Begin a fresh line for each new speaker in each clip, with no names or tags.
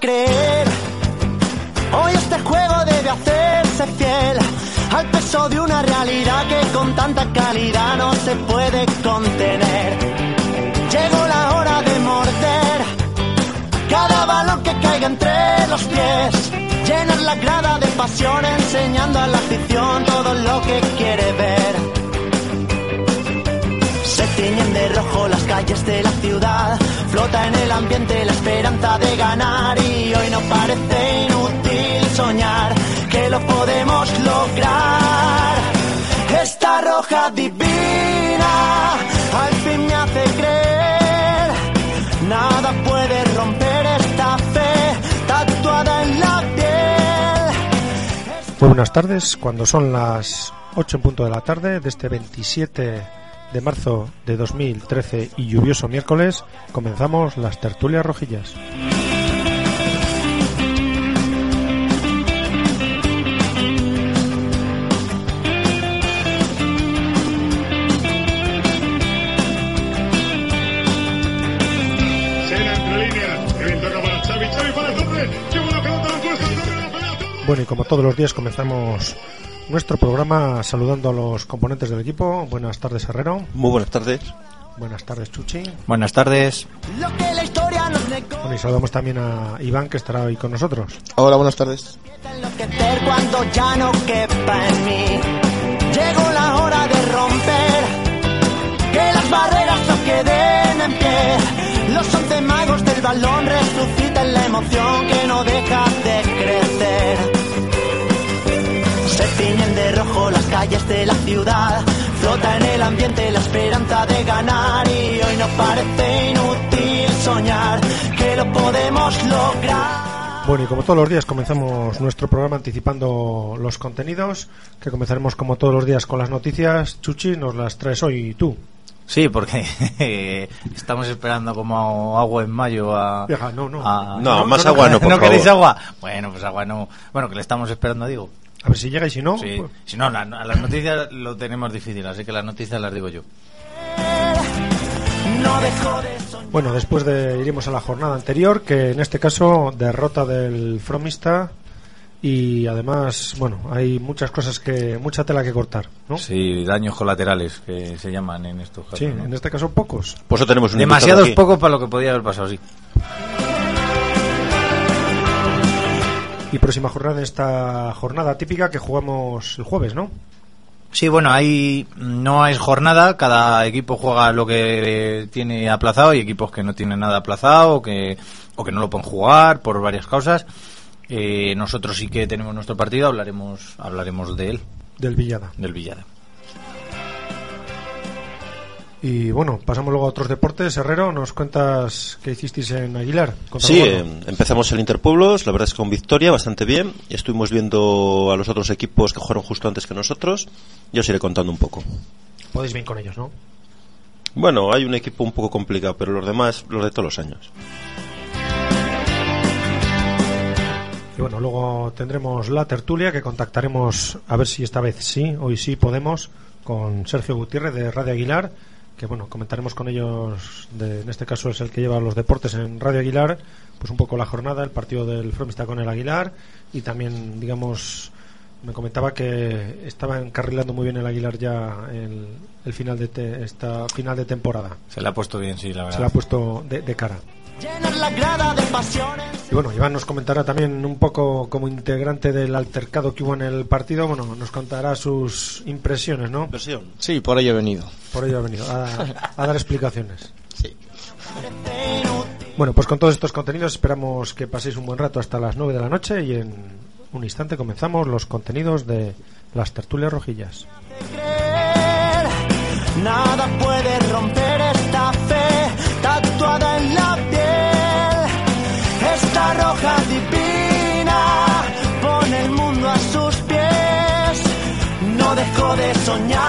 Creer. Hoy este juego debe hacerse fiel al peso de una realidad que con tanta calidad no se puede contener. Llegó la hora de morder cada balón que caiga entre los pies. Llenar la grada de pasión enseñando a la afición todo lo que quiere ver. De rojo las calles de la ciudad, flota en el ambiente la esperanza de ganar y hoy no parece inútil soñar que lo podemos lograr. Esta roja divina al fin me hace creer, nada puede romper esta fe tatuada en la piel.
Muy buenas tardes, cuando son las 8 en punto de la tarde de este 27 de marzo de 2013 y lluvioso miércoles, comenzamos las tertulias rojillas. Bueno, y como todos los días comenzamos nuestro programa saludando a los componentes del equipo. Buenas tardes, Herrero.
Muy buenas tardes.
Buenas tardes, Chuchi.
Buenas tardes.
Lo que la historia nos recuerda.
Bueno, y saludamos también a Iván, que estará hoy con nosotros.
Hola, buenas tardes.
enloquecer cuando ya no quepa en mí. Llegó la hora de romper, que las barreras no queden en pie. Los once magos del balón resucitan la emoción que no deja de tiñen de rojo las calles de la ciudad, flota en el ambiente la esperanza de ganar y hoy no parece inútil soñar que lo podemos lograr.
Bueno, y como todos los días comenzamos nuestro programa anticipando los contenidos, que comenzaremos como todos los días con las noticias. Chuchi, nos las traes hoy tú.
Sí, porque estamos esperando como agua en mayo a...
Vieja, no, no.
a-
No, más agua no, por
¿No queréis
favor.
agua? Bueno, pues agua no. Bueno, que le estamos esperando, digo.
A ver si llega y si no.
Sí.
pues-
Si no, la- a las noticias lo tenemos difícil, así que las noticias las digo yo.
Bueno, después de iremos a la jornada anterior, que en este caso derrota del Fromista y además, bueno, hay muchas cosas que, mucha tela que cortar, ¿no?
Sí, daños colaterales que se llaman en estos casos.
Sí,
¿no?
en este caso pocos.
Por eso tenemos un
Demasiados pocos para lo que podía haber pasado, sí.
Y próxima jornada, esta jornada típica que jugamos el jueves, ¿no?
Sí, bueno, ahí no es jornada, cada equipo juega lo que tiene aplazado y equipos que no tienen nada aplazado o que, o que no lo pueden jugar por varias causas. Eh, nosotros sí que tenemos nuestro partido, hablaremos, hablaremos de él,
Del Villada.
del Villada.
Y bueno, pasamos luego a otros deportes. Herrero, ¿nos cuentas qué hicisteis en Aguilar?
Sí, eh, empezamos el Interpueblos, la verdad es que con victoria, bastante bien. Estuvimos viendo a los otros equipos que jugaron justo antes que nosotros. Yo os iré contando un poco.
Podéis bien con ellos, ¿no?
Bueno, hay un equipo un poco complicado, pero los demás, los de todos los años.
Y bueno, luego tendremos la tertulia que contactaremos a ver si esta vez sí, hoy sí podemos, con Sergio Gutiérrez de Radio Aguilar, que bueno, comentaremos con ellos, de- en este caso es el que lleva los deportes en Radio Aguilar, pues un poco la jornada, el partido del Fromista con el Aguilar y también, digamos, me comentaba que estaba encarrilando muy bien el Aguilar ya el, el final de te- esta final de temporada.
Se le ha puesto bien, sí, la
Se
verdad.
le ha puesto de, de cara.
Llenar la grada de pasiones.
Y bueno, Iván nos comentará también un poco como integrante del altercado que hubo en el partido, bueno, nos contará sus impresiones, ¿no?
Versión.
Sí, por ello he venido.
Por ello ha venido a, a dar explicaciones.
Sí.
Bueno, pues con todos estos contenidos esperamos que paséis un buen rato hasta las 9 de la noche y en un instante comenzamos los contenidos de las tertulias rojillas.
Nada puede romper Roja divina pone el mundo a sus pies. No dejo de soñar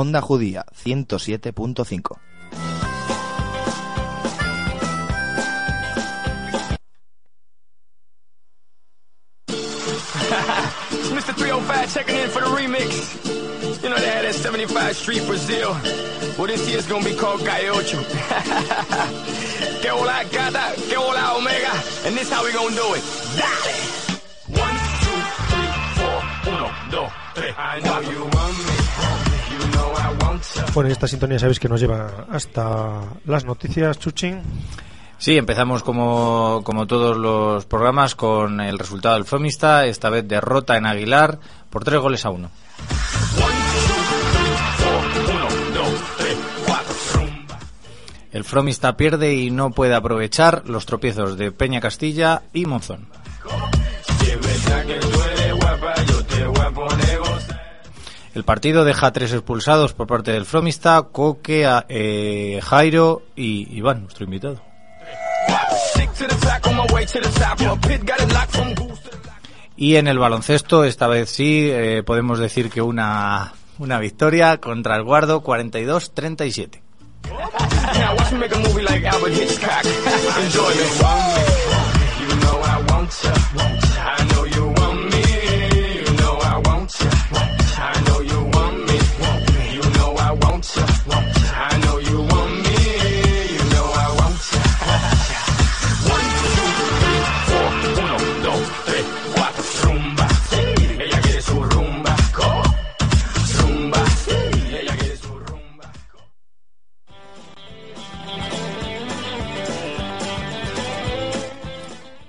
Onda Judía 107.5.
It's Mr. 305 checking in for the remix. You know they had that 75 Street Brazil. Well, this year's gonna be called Gaiocho. que hola gata, que hola omega. And this how we gonna do it. Dale! One, two, three, four. Uno, dos, tres. I know you want me.
Bueno, y esta sintonía sabéis que nos lleva hasta las noticias, Chuchín.
Sí, empezamos como, como todos los programas con el resultado del Fromista, esta vez derrota en Aguilar por tres goles a uno.
Uno, dos, tres, cuatro. Rumba.
El Fromista pierde y no puede aprovechar los tropiezos de Peña Castilla y Monzón. El partido deja tres expulsados por parte del Fromista, Coque, eh, Jairo y Iván, nuestro invitado. Y en el baloncesto, esta vez sí, eh, podemos decir que una, una victoria contra el Guardo 42-37.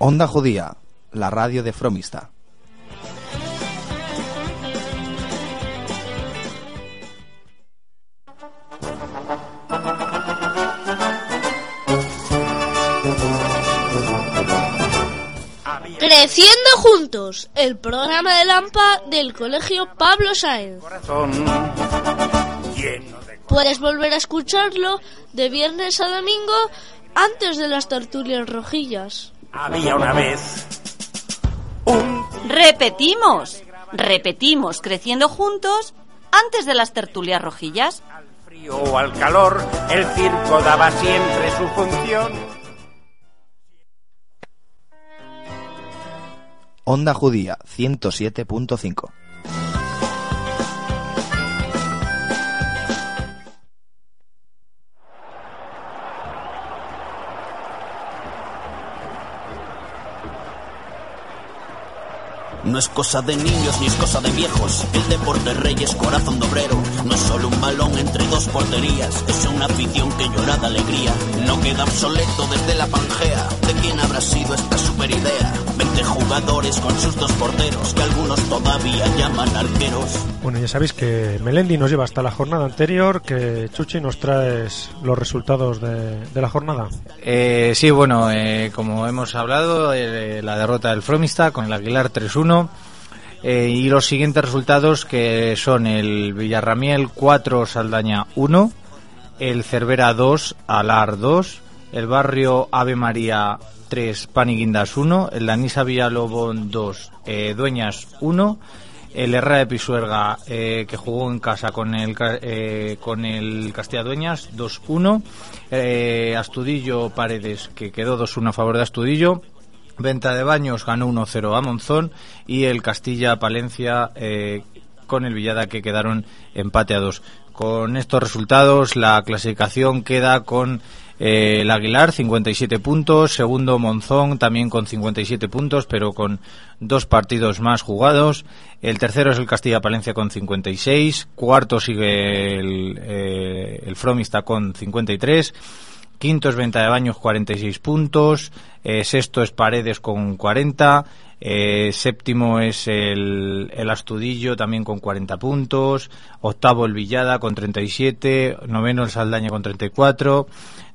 Onda Judía, la radio de Fromista.
Creciendo juntos, el programa de Lampa del Colegio Pablo Sáenz. Puedes volver a escucharlo de viernes a domingo antes de las tertulias rojillas.
Había una vez
Repetimos, repetimos, creciendo juntos antes de las tertulias rojillas.
frío o al calor, el circo daba siempre su función.
Onda Judía 107.5.
No es cosa de niños ni es cosa de viejos. El deporte rey es corazón de obrero. No es solo un balón entre dos porterías. Es una afición que llora de alegría. No queda obsoleto desde la pangea. ¿De quién habrá sido esta super idea? 20 jugadores con sus dos porteros. Que algunos todavía llaman arqueros.
Bueno, ya sabéis que Melendi nos lleva hasta la jornada anterior, que Chuchi nos traes los resultados de, de la jornada.
Eh, sí, bueno, eh, como hemos hablado, eh, la derrota del Fromista con el Aguilar 3-1. eh, y los siguientes resultados que son el Villarramiel 4, Saldaña 1, el Cervera 2, Alar 2, el Barrio Ave María 3, Paniguindas 1, el Danisa Villalobón 2, eh, Dueñas 1, el Herrera de Pisuerga eh, que jugó en casa con el eh, con el Castilla Dueñas 2-1 eh, Astudillo Paredes que quedó 2-1 a favor de Astudillo Venta de Baños ganó 1-0 a Monzón y el Castilla-Palencia eh, con el Villada que quedaron empate a dos. Con estos resultados la clasificación queda con eh, el Aguilar 57 puntos, segundo Monzón también con 57 puntos pero con dos partidos más jugados. El tercero es el Castilla-Palencia con 56, cuarto sigue el, eh, el Fromista con 53. Quinto es Venta de Baños, 46 puntos. Eh, sexto es Paredes con 40. Eh, séptimo es el, el Astudillo también con 40 puntos. Octavo el Villada con 37. Noveno el Saldaña con 34.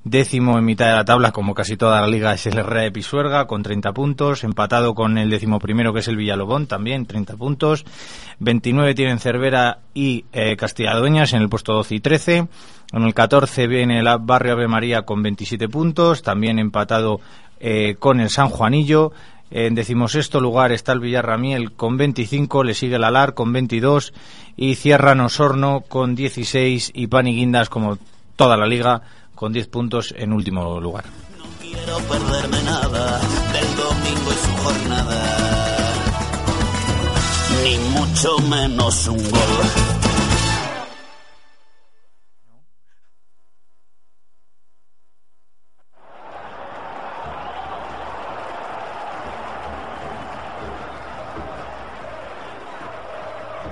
Décimo en mitad de la tabla, como casi toda la liga, es el de Pisuerga con 30 puntos. Empatado con el décimo primero, que es el Villalobón, también 30 puntos. 29 tienen Cervera y eh, Castilla-Dueñas en el puesto 12 y 13. En el 14 viene el Barrio Ave María con 27 puntos, también empatado eh, con el San Juanillo. En decimosexto lugar está el Villarramiel con 25, le sigue el Alar con 22 y cierra Nosorno con 16 y Paniguindas como toda la liga con 10 puntos en último lugar.
quiero perderme nada del domingo y su jornada. Ni mucho menos un gol.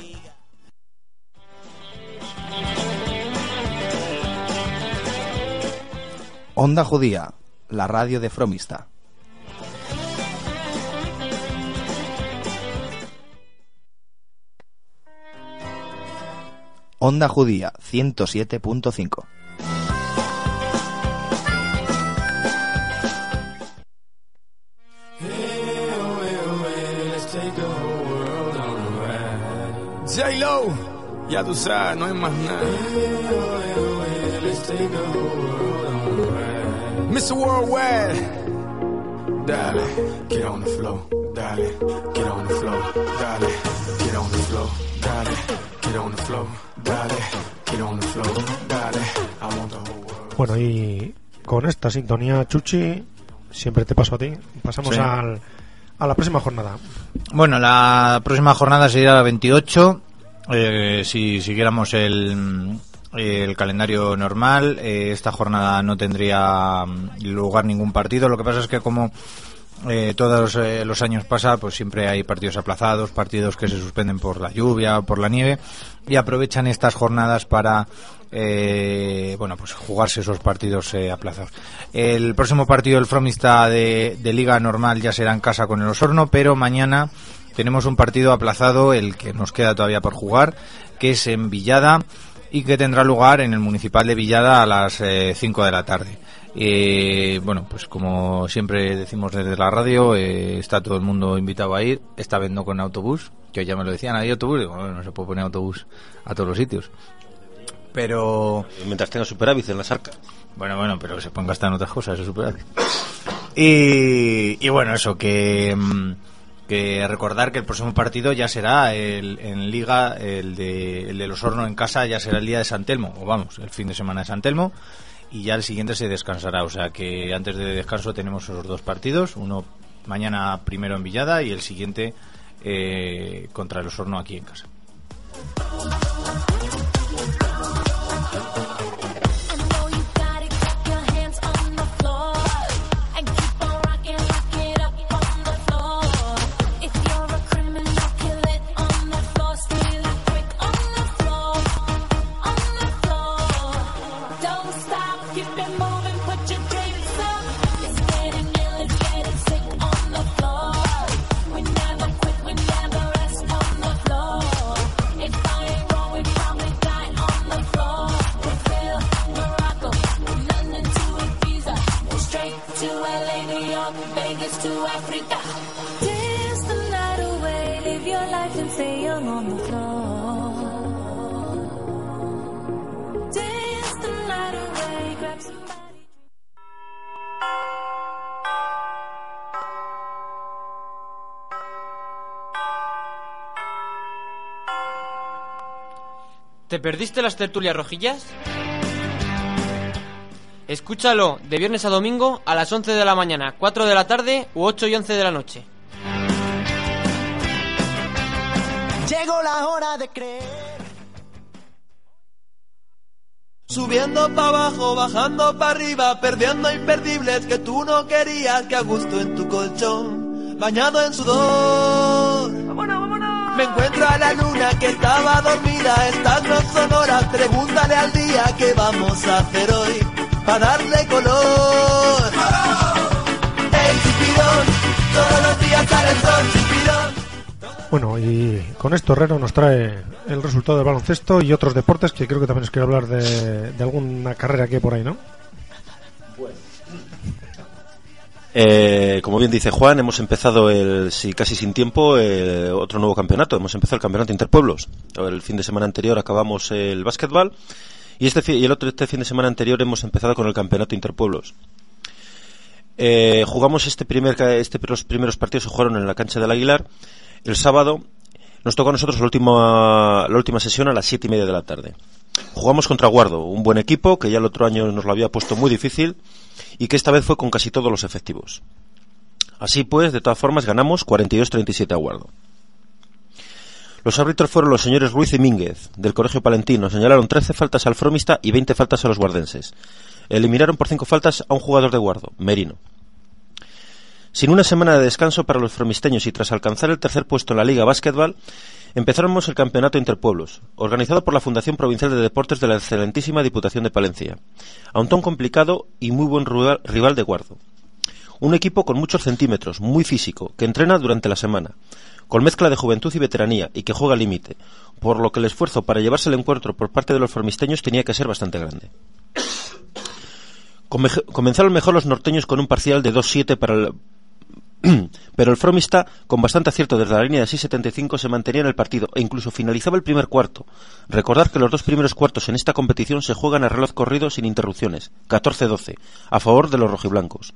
Liga.
Onda Judía, la radio de Fromista. Onda Judía 107.5.
J-Lo, ya tú sabes, no hay más nada. Mr. Worldwide, dale, get on the flow, dale, get on the flow, dale, get on the flow, dale, get on the flow, dale, get on the flow, dale, I want the whole world.
Bueno, y con esta sintonía, Chuchi, siempre te paso a ti. Pasamos
Sí.
al, a la próxima jornada.
Bueno, la próxima jornada sería la 28. Eh, si siguiéramos el, calendario normal, eh, esta jornada no tendría mm, lugar ningún partido. Lo que pasa es que como eh, todos eh, los años pasa, pues siempre hay partidos aplazados, partidos que se suspenden por la lluvia por la nieve y aprovechan estas jornadas para eh, bueno pues jugarse esos partidos eh, aplazados. El próximo partido del Fromista de, de Liga Normal ya será en casa con el Osorno, pero mañana tenemos un partido aplazado, el que nos queda todavía por jugar, que es en Villada y que tendrá lugar en el municipal de Villada a las 5 de la tarde. Eh, bueno, pues como siempre decimos desde la radio, eh, está todo el mundo invitado a ir. Esta vez no con autobús, que ya me lo decían, ¿hay autobús? Digo, "Bueno, no se puede poner autobús a todos los sitios. Pero...
Mientras tenga superávit en las arcas.
Bueno, bueno, pero se pueden gastar en otras cosas, eso superávit. Y, y bueno, eso, que, mm, que recordar que el próximo partido ya será el, en Liga, el de, el de los Hornos en casa, ya será el día de San Telmo, o vamos, el fin de semana de San Telmo, y ya el siguiente se descansará. O sea que antes de descanso tenemos esos dos partidos, uno mañana primero en Villada y el siguiente eh, contra el Osorno aquí en casa.
Vegas to Africa. Dance the night away, live your life and stay young on the floor. Dance the night away, grab somebody.
¿Te perdiste las tertulias rojillas? Escúchalo de viernes a domingo a las 11 de la mañana, 4 de la tarde u 8 y 11 de la noche.
Llegó la hora de creer.
Subiendo para abajo, bajando para arriba, perdiendo imperdibles que tú no querías, que a gusto en tu colchón, bañado en sudor. Me encuentro a la luna que estaba dormida, estas no son horas, pregúntale al día qué vamos a hacer hoy, para darle color. El chipirón, todos los días sale el sol, chipirón.
Bueno, y con esto Herrero nos trae el resultado del baloncesto y otros deportes que creo que también os quiero hablar de, de alguna carrera que hay por ahí, ¿no?
Eh, como bien dice Juan, hemos empezado el, sí, casi sin tiempo eh, otro nuevo campeonato. Hemos empezado el campeonato Interpueblos. El fin de semana anterior acabamos el básquetbol y este y el otro este fin de semana anterior hemos empezado con el campeonato Interpueblos. Eh, jugamos este primer este los primeros partidos se jugaron en la cancha del Aguilar. El sábado nos tocó a nosotros la última la última sesión a las siete y media de la tarde. Jugamos contra Guardo, un buen equipo que ya el otro año nos lo había puesto muy difícil y que esta vez fue con casi todos los efectivos. Así pues, de todas formas, ganamos 42-37 a Guardo. Los árbitros fueron los señores Ruiz y Mínguez, del Colegio Palentino. Señalaron 13 faltas al Fromista y 20 faltas a los guardenses. Eliminaron por 5 faltas a un jugador de Guardo, Merino. Sin una semana de descanso para los fromisteños y tras alcanzar el tercer puesto en la Liga Básquetbol, empezamos el Campeonato Interpueblos, organizado por la Fundación Provincial de Deportes de la excelentísima Diputación de Palencia, a un ton complicado y muy buen rival, rival de Guardo. Un equipo con muchos centímetros, muy físico, que entrena durante la semana, con mezcla de juventud y veteranía y que juega al límite, por lo que el esfuerzo para llevarse el encuentro por parte de los formisteños tenía que ser bastante grande. Come- Comenzaron mejor los norteños con un parcial de 2-7 para el, pero el Fromista, con bastante acierto desde la línea de 6.75, se mantenía en el partido e incluso finalizaba el primer cuarto. Recordad que los dos primeros cuartos en esta competición se juegan a reloj corrido sin interrupciones, 14-12, a favor de los rojiblancos.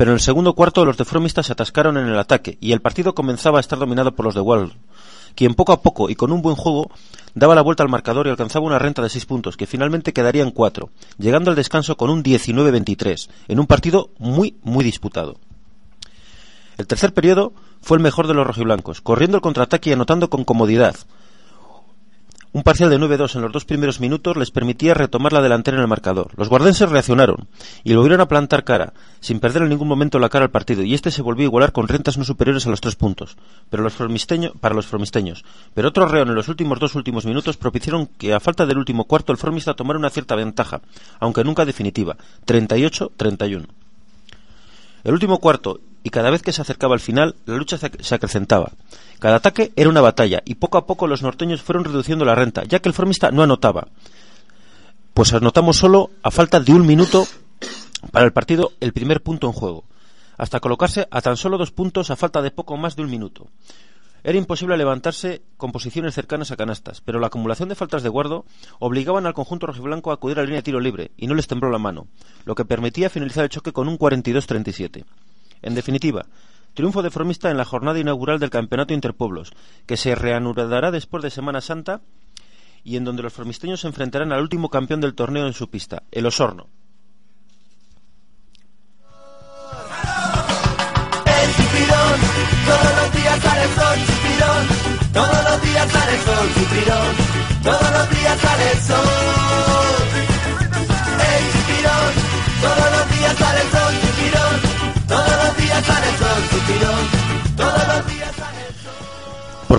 Pero en el segundo cuarto los de Fromista se atascaron en el ataque y el partido comenzaba a estar dominado por los de Wall, quien poco a poco y con un buen juego daba la vuelta al marcador y alcanzaba una renta de 6 puntos, que finalmente quedaría en 4, llegando al descanso con un 19-23, en un partido muy, muy disputado. El tercer periodo fue el mejor de los rojiblancos, corriendo el contraataque y anotando con comodidad. Un parcial de 9-2 en los dos primeros minutos les permitía retomar la delantera en el marcador. Los guardenses reaccionaron y volvieron a plantar cara, sin perder en ningún momento la cara al partido, y este se volvió a igualar con rentas no superiores a los tres puntos pero los para los formisteños. Pero otro reón en los últimos dos últimos minutos propiciaron que, a falta del último cuarto, el formista tomara una cierta ventaja, aunque nunca definitiva, 38-31. El último cuarto, y cada vez que se acercaba al final, la lucha se acrecentaba. Cada ataque era una batalla, y poco a poco los norteños fueron reduciendo la renta, ya que el formista no anotaba. Pues anotamos solo, a falta de un minuto para el partido, el primer punto en juego, hasta colocarse a tan solo dos puntos a falta de poco más de un minuto. Era imposible levantarse con posiciones cercanas a canastas, pero la acumulación de faltas de guardo obligaban al conjunto rojiblanco a acudir a la línea de tiro libre, y no les tembló la mano, lo que permitía finalizar el choque con un 42-37. En definitiva, triunfo de Formista en la jornada inaugural del Campeonato Interpueblos, que se reanudará después de Semana Santa y en donde los formisteños se enfrentarán al último campeón del torneo en su pista, el Osorno.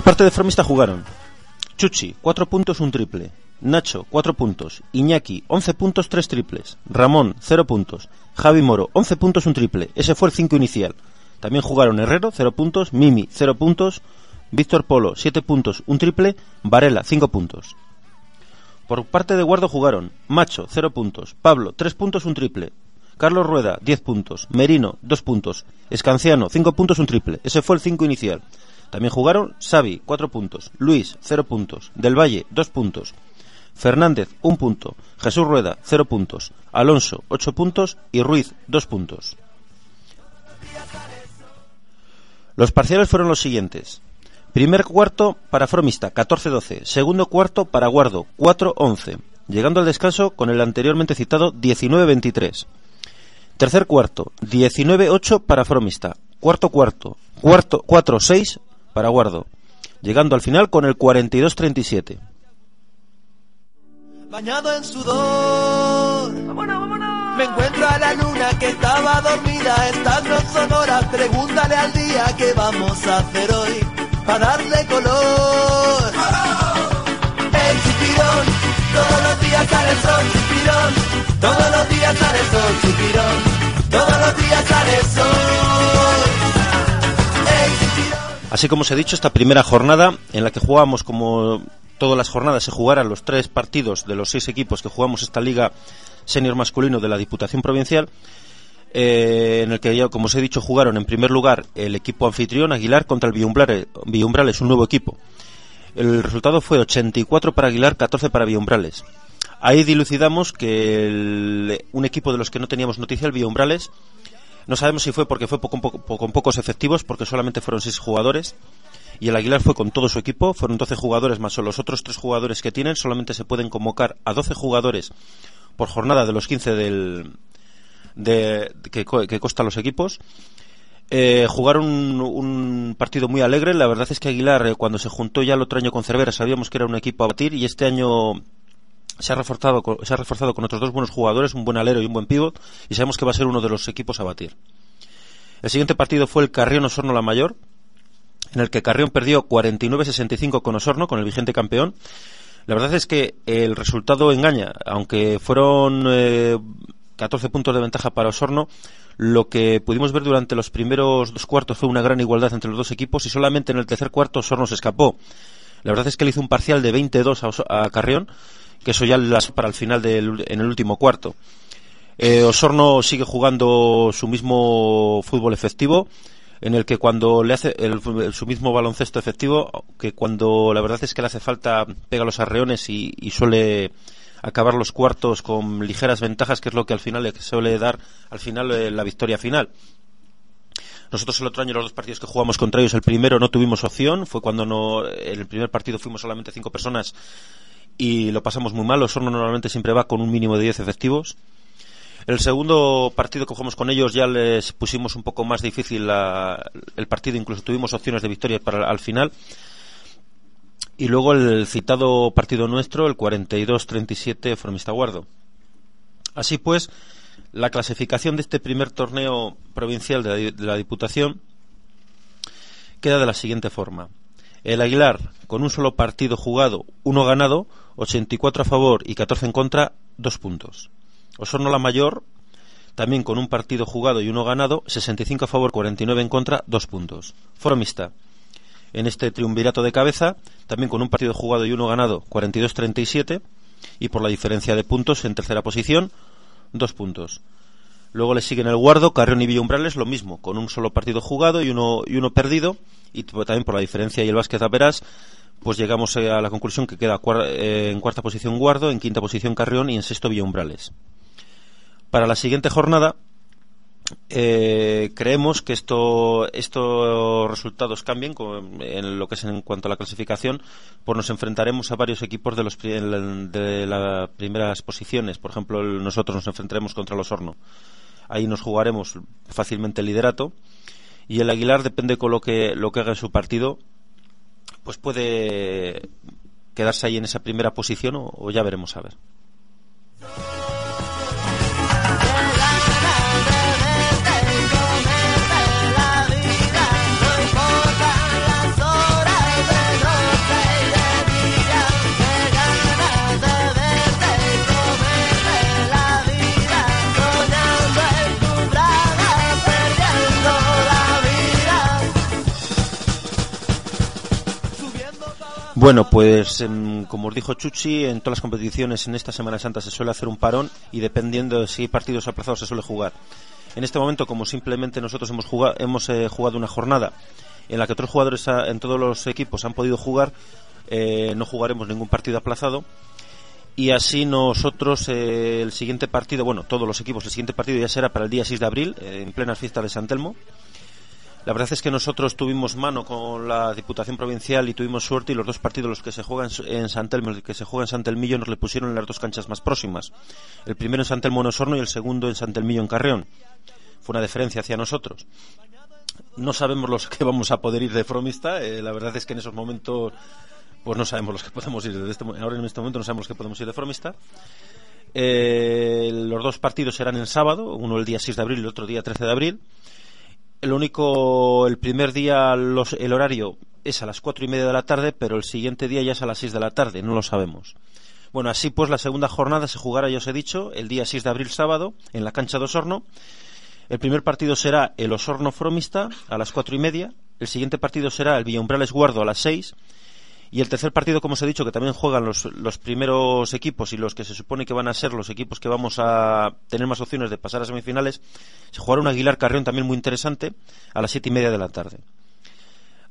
Por parte de Fromista jugaron Chuchi, 4 puntos, un triple. Nacho, 4 puntos. Iñaki, 11 puntos, 3 triples. Ramón, 0 puntos. Javi Moro, 11 puntos, un triple. Ese fue el 5 inicial. También jugaron Herrero, 0 puntos. Mimi, 0 puntos. Víctor Polo, 7 puntos, un triple. Varela, 5 puntos. Por parte de Guardo jugaron Macho, 0 puntos. Pablo, 3 puntos, un triple. Carlos Rueda, 10 puntos. Merino, 2 puntos. Escanciano, 5 puntos, un triple. Ese fue el 5 inicial. También jugaron Xavi, 4 puntos. Luis, 0 puntos. Del Valle, 2 puntos. Fernández, 1 punto. Jesús Rueda, 0 puntos. Alonso, 8 puntos. Y Ruiz, 2 puntos. Los parciales fueron los siguientes. Primer cuarto para Fromista, 14-12. Segundo cuarto para Guardo, 4-11. Llegando al descanso con el anteriormente citado 19-23. Tercer cuarto, 19-8 para Fromista. Cuarto cuarto, cuarto 4-6 para Guardo. Llegando al final con el 42-37.
bañado en sudor. Me encuentro a la luna que estaba dormida, estas no son horas, pregúntale al día qué vamos a hacer hoy, para darle color. El chipirón, todos los días sale el sol, todos los días sale el sol, todos los días sale el sol.
Así como os he dicho, esta primera jornada en la que jugamos como todas las jornadas se jugaran los tres partidos de los seis equipos que jugamos esta liga senior masculino de la Diputación Provincial, eh, en el que ya, como os he dicho, jugaron en primer lugar el equipo anfitrión Aguilar contra el Villumbrales, Villumbrales, un nuevo equipo. El resultado fue 84 para Aguilar, 14 para Villumbrales. Ahí dilucidamos que el- un equipo de los que no teníamos noticia, el Villumbrales, no sabemos si fue porque fue poco- poco- con pocos efectivos, porque solamente fueron seis jugadores. Y el Aguilar fue con todo su equipo, fueron 12 jugadores más los otros tres jugadores que tienen. Solamente se pueden convocar a 12 jugadores por jornada de los 15 del, de, que, que costan los equipos. Eh, jugaron un, un partido muy alegre. La verdad es que Aguilar, eh, cuando se juntó ya el otro año con Cervera, sabíamos que era un equipo a batir y este año se ha reforzado con, se ha reforzado con otros dos buenos jugadores, un buen alero y un buen pívot, y sabemos que va a ser uno de los equipos a batir. El siguiente partido fue el Carrión Osorno La Mayor, en el que Carrión perdió 49-65 con Osorno, con el vigente campeón. La verdad es que el resultado engaña, aunque fueron eh, 14 puntos de ventaja para Osorno, lo que pudimos ver durante los primeros dos cuartos fue una gran igualdad entre los dos equipos y solamente en el tercer cuarto Osorno se escapó. La verdad es que le hizo un parcial de 22 a, Oso- a Carrión, que eso ya las para el final del, en el último cuarto. Eh, Osorno sigue jugando su mismo fútbol efectivo, en el que cuando le hace el- su mismo baloncesto efectivo, que cuando la verdad es que le hace falta pega los arreones y, y suele acabar los cuartos con ligeras ventajas, que es lo que al final le suele dar al final eh, la victoria final. Nosotros el otro año los dos partidos que jugamos contra ellos, el primero no tuvimos opción, fue cuando no, en el primer partido fuimos solamente cinco personas y lo pasamos muy mal. Osorno normalmente siempre va con un mínimo de 10 efectivos. El segundo partido que jugamos con ellos ya les pusimos un poco más difícil la- el partido, incluso tuvimos opciones de victoria para al final. Y luego el citado partido nuestro, el 42-37 Formista Guardo. Así pues, la clasificación de este primer torneo provincial de la, de la Diputación queda de la siguiente forma. El Aguilar, con un solo partido jugado, uno ganado, 84 a favor y 14 en contra, dos puntos. Osorno la Mayor, también con un partido jugado y uno ganado, 65 a favor, 49 en contra, dos puntos. Formista, en este triunvirato de cabeza, también con un partido jugado y uno ganado, 42-37, y por la diferencia de puntos en tercera posición, dos puntos. Luego le siguen el Guardo, Carrión y Villumbrales, lo mismo, con un solo partido jugado y uno, y uno perdido, y también por la diferencia y el Vázquez Aperas, pues llegamos eh, a la conclusión que queda cuar- eh, en cuarta posición Guardo, en quinta posición Carrión y en sexto Villumbrales. Para la siguiente jornada, eh, creemos que esto, estos resultados cambien en lo que es en cuanto a la clasificación, pues nos enfrentaremos a varios equipos de, los, de las primeras posiciones. Por ejemplo, nosotros nos enfrentaremos contra los Horno. Ahí nos jugaremos fácilmente el liderato. Y el Aguilar, depende con lo que, lo que haga en su partido, pues puede quedarse ahí en esa primera posición o, o ya veremos a ver. Bueno, pues em, como os dijo Chuchi, en todas las competiciones en esta Semana Santa se suele hacer un parón y dependiendo de si hay partidos aplazados se suele jugar. En este momento, como simplemente nosotros hemos jugado, hemos eh, jugado una jornada en la que otros jugadores en todos los equipos han podido jugar, eh, no jugaremos ningún partido aplazado. Y así nosotros, eh, el siguiente partido, bueno, todos los equipos, el siguiente partido ya será para el día 6 de abril, eh, en plena fiesta de San Telmo. La verdad es que nosotros tuvimos mano con la Diputación Provincial y tuvimos suerte y los dos partidos los que se juegan en San que se juega en nos le pusieron en las dos canchas más próximas. El primero en San Telmo en Osorno y el segundo en San Telmillo en Carreón. Fue una deferencia hacia nosotros. No sabemos los que vamos a poder ir de Fromista, eh, la verdad es que en esos momentos pues no sabemos los que podemos ir. Este, ahora en este momento no sabemos los que podemos ir de Fromista. Eh, los dos partidos serán el sábado, uno el día 6 de abril y el otro día 13 de abril. El único, el primer día los- el horario es a las cuatro y media de la tarde, pero el siguiente día ya es a las 6 de la tarde, no lo sabemos. Bueno, así pues la segunda jornada se jugará, ya os he dicho, el día 6 de abril sábado en la cancha de Osorno. El primer partido será el Osorno Fromista a las cuatro y media. El siguiente partido será el Villumbrales Guardo a las seis. Y el tercer partido, como os he dicho, que también juegan los, primeros equipos y los que se supone que van a ser los equipos que vamos a tener más opciones de pasar a semifinales, se jugará un Aguilar Carrión también muy interesante a las siete y media de la tarde.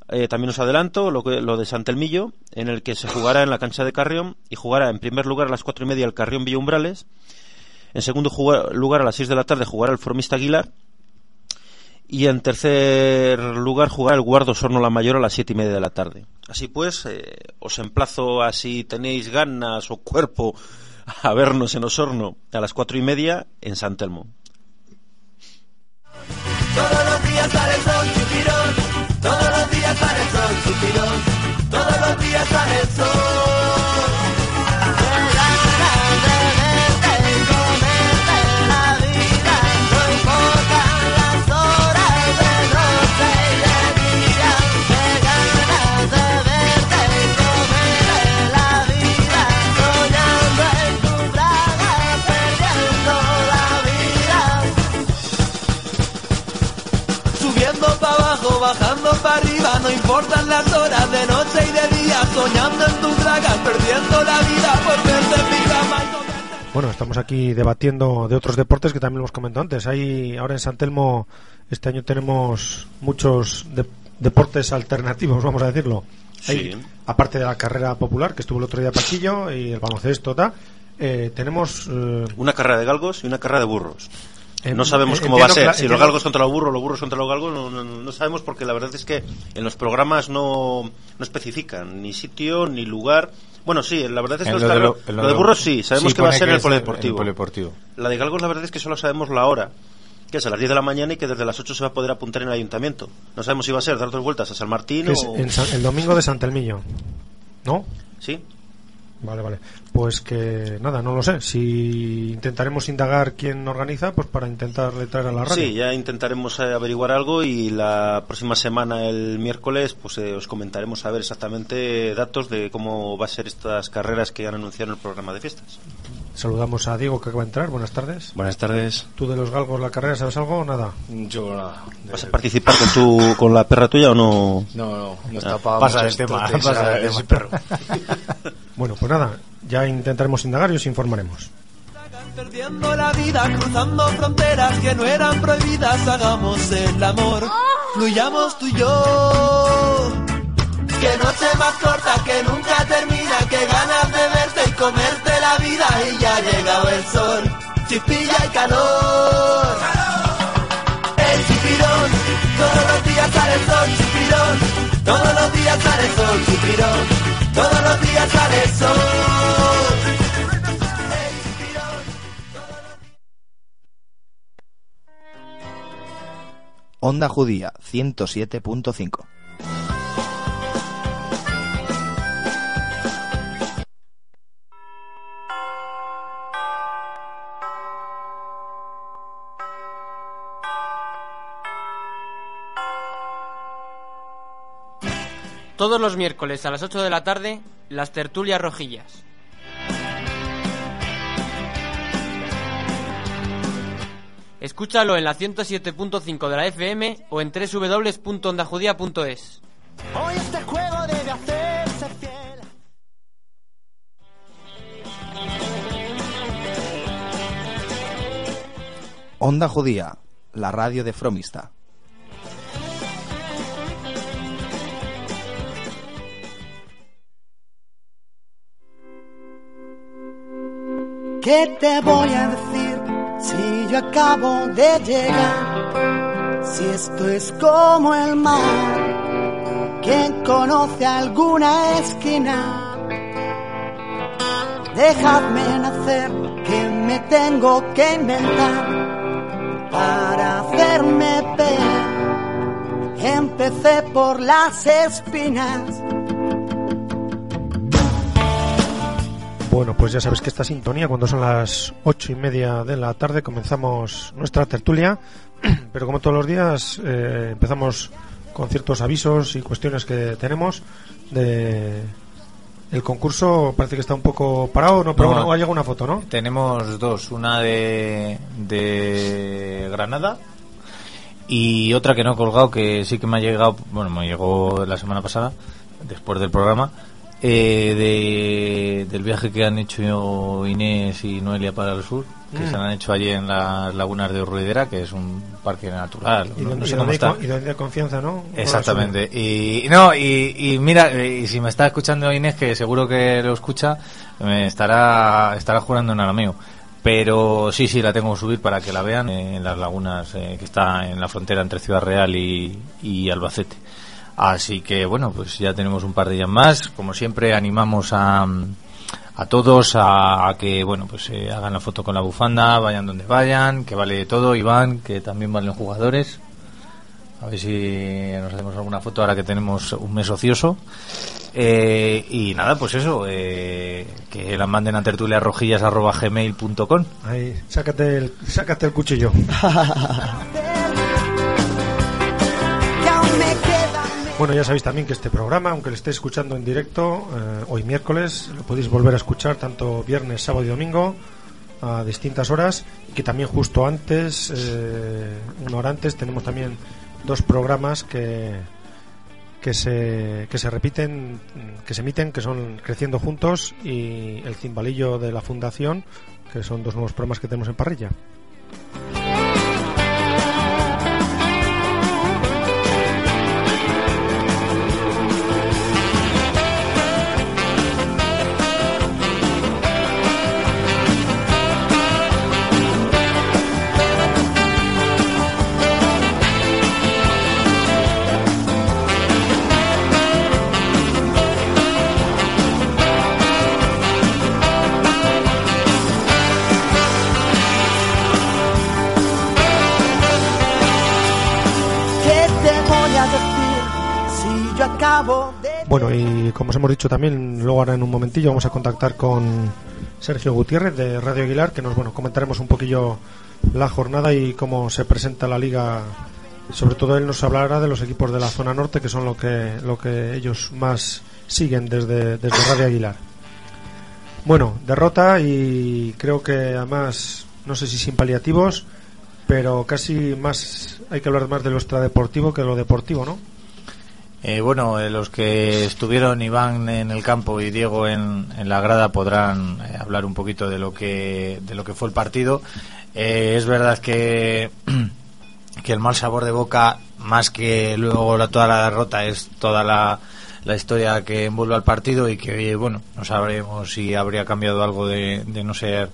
Eh, también os adelanto lo, de Santelmillo, en el que se jugará en la cancha de Carrión y jugará en primer lugar a las cuatro y media el Carrión Villumbrales. En segundo lugar a las seis de la tarde jugará el Formista Aguilar. Y en tercer lugar jugará el Guardo Sorno La Mayor a las siete y media de la tarde. Así pues, eh, os emplazo a si tenéis ganas o cuerpo a vernos en Osorno a las cuatro y media en San Telmo.
Subiendo para abajo, bajando para arriba, no importan las horas de noche y de día, soñando en tus dragas, perdiendo la vida por verte en pijama.
Bueno, estamos aquí debatiendo de otros deportes que también hemos comentado antes. Hay ahora en San Telmo este año tenemos muchos de- deportes alternativos, vamos a decirlo. Hay,
Sí.
aparte de la carrera popular que estuvo el otro día Paquillo y el baloncesto, eh, tenemos eh,
Una carrera de galgos y una carrera de burros. No sabemos cómo va a ser. Si los galgos contra los burros, los burros contra los galgos, no, no- no sabemos porque la verdad es que en los programas no, no especifican ni sitio ni lugar. Bueno, sí, la verdad es que los
lo de lo- en
lo
lo
de burros sí, sabemos
sí
que va a ser en el
es el
polideportivo.
polideportivo.
La de galgos la verdad es que solo sabemos la hora, que es a las 10 de la mañana y que desde las 8 se va a poder apuntar en el ayuntamiento. No sabemos si va a ser dar dos vueltas a San Martín
es
o...
en San- el domingo de San Telmillo. ¿No?
Sí.
Vale, vale. Pues que nada, no lo sé. Si intentaremos indagar quién organiza, pues para intentar traer a la radio.
Sí, ya intentaremos eh, averiguar algo y la próxima semana, el miércoles, pues eh, os comentaremos a ver exactamente datos de cómo va a ser estas carreras que han anunciado en el programa de fiestas.
Saludamos a Diego que acaba de entrar. Buenas tardes.
Buenas tardes.
¿Tú de los galgos la carrera sabes algo o nada?
Yo nada.
¿Vas a participar con tu, con la perra tuya o no?
No, no, no
Ah.
está para
Pasa del tema, pasa
ese
tema.
perro.
Bueno, pues nada, ya intentaremos indagar y os informaremos.
Perdiendo la vida, cruzando fronteras que no eran prohibidas, hagamos el amor, fluyamos tú y yo. Que noche más corta, que nunca termina, que ganas de verte y comerte la vida y ya ha llegado el sol, chispilla y calor. El chipirón, todos los días sale el sol, chipirón, todos los días sale el sol, chipirón, todos los días sale el sol.
Onda Judía 107.5.
Todos los miércoles a las 8 de la tarde, las tertulias rojillas. Escúchalo en la 107.5 de la FM o en www.ondajudía.es.
Hoy este juego debe hacerse.
Onda Judía, la radio de Fromista.
¿Qué te voy a decir si yo acabo de llegar? Si esto es como el mar, ¿quién conoce alguna esquina? Dejadme nacer, que me tengo que inventar para hacerme ver. Empecé por las espinas.
Bueno, pues ya sabes que esta sintonía, cuando son las ocho y media de la tarde, comenzamos nuestra tertulia. Pero como todos los días, eh, empezamos con ciertos avisos y cuestiones que tenemos de el concurso parece que está un poco parado, no, pero
No.
bueno, ha llegado una foto, ¿no?
Tenemos dos, una de, de Granada y otra que no he colgado, que sí que me ha llegado, bueno, me llegó la semana pasada, después del programa, eh, de, del viaje que han hecho Inés y Noelia para el sur, que
Mm.
se han hecho allí en las lagunas de Ruidera, que es un parque natural.
Y
no-
donde,
no sé
y
cómo está.
co- y confianza, ¿no?
Exactamente. Y no, y, y mira, eh, y si me está escuchando Inés, que seguro que lo escucha, me estará, estará jurando en arameo. Pero sí, sí, la tengo que subir para que la vean en las lagunas eh, que está en la frontera entre Ciudad Real y, y Albacete. Así que bueno, pues ya tenemos un par de días más. Como siempre, animamos a, a todos a, a que bueno pues eh, hagan la foto con la bufanda, vayan donde vayan, que vale todo, Iván, que también valen jugadores. A ver si nos hacemos alguna foto ahora que tenemos un mes ocioso. Eh, y nada, pues eso, eh, que la manden a tertuliarrojillas.gmail.com
Ahí, sácate el, sácate el cuchillo. Bueno, ya sabéis también que este programa, aunque lo estéis escuchando en directo, eh, hoy miércoles, lo podéis volver a escuchar tanto viernes, sábado y domingo a distintas horas y que también justo antes, eh, una hora antes, tenemos también dos programas que, que, se, que se repiten, que se emiten, que son Creciendo Juntos y El Cimbalillo de la Fundación, que son dos nuevos programas que tenemos en parrilla. Bueno, y como os hemos dicho también, luego ahora en un momentillo vamos a contactar con Sergio Gutiérrez de Radio Aguilar, que nos bueno comentaremos un poquillo la jornada y cómo se presenta la liga. Sobre todo él nos hablará de los equipos de la zona norte, que son lo que lo que ellos más siguen desde, desde Radio Aguilar. Bueno, derrota y creo que además, no sé si sin paliativos, pero casi más hay que hablar más de lo extradeportivo que de lo deportivo, ¿no?
Eh, bueno, eh, los que estuvieron Iván en el campo y Diego en, en la grada podrán eh, hablar un poquito de lo que de lo que fue el partido. Eh, es verdad que que el mal sabor de boca, más que luego la, toda la derrota, es toda la, la historia que envuelve al partido y que, bueno, no sabremos si habría cambiado algo de, de no ser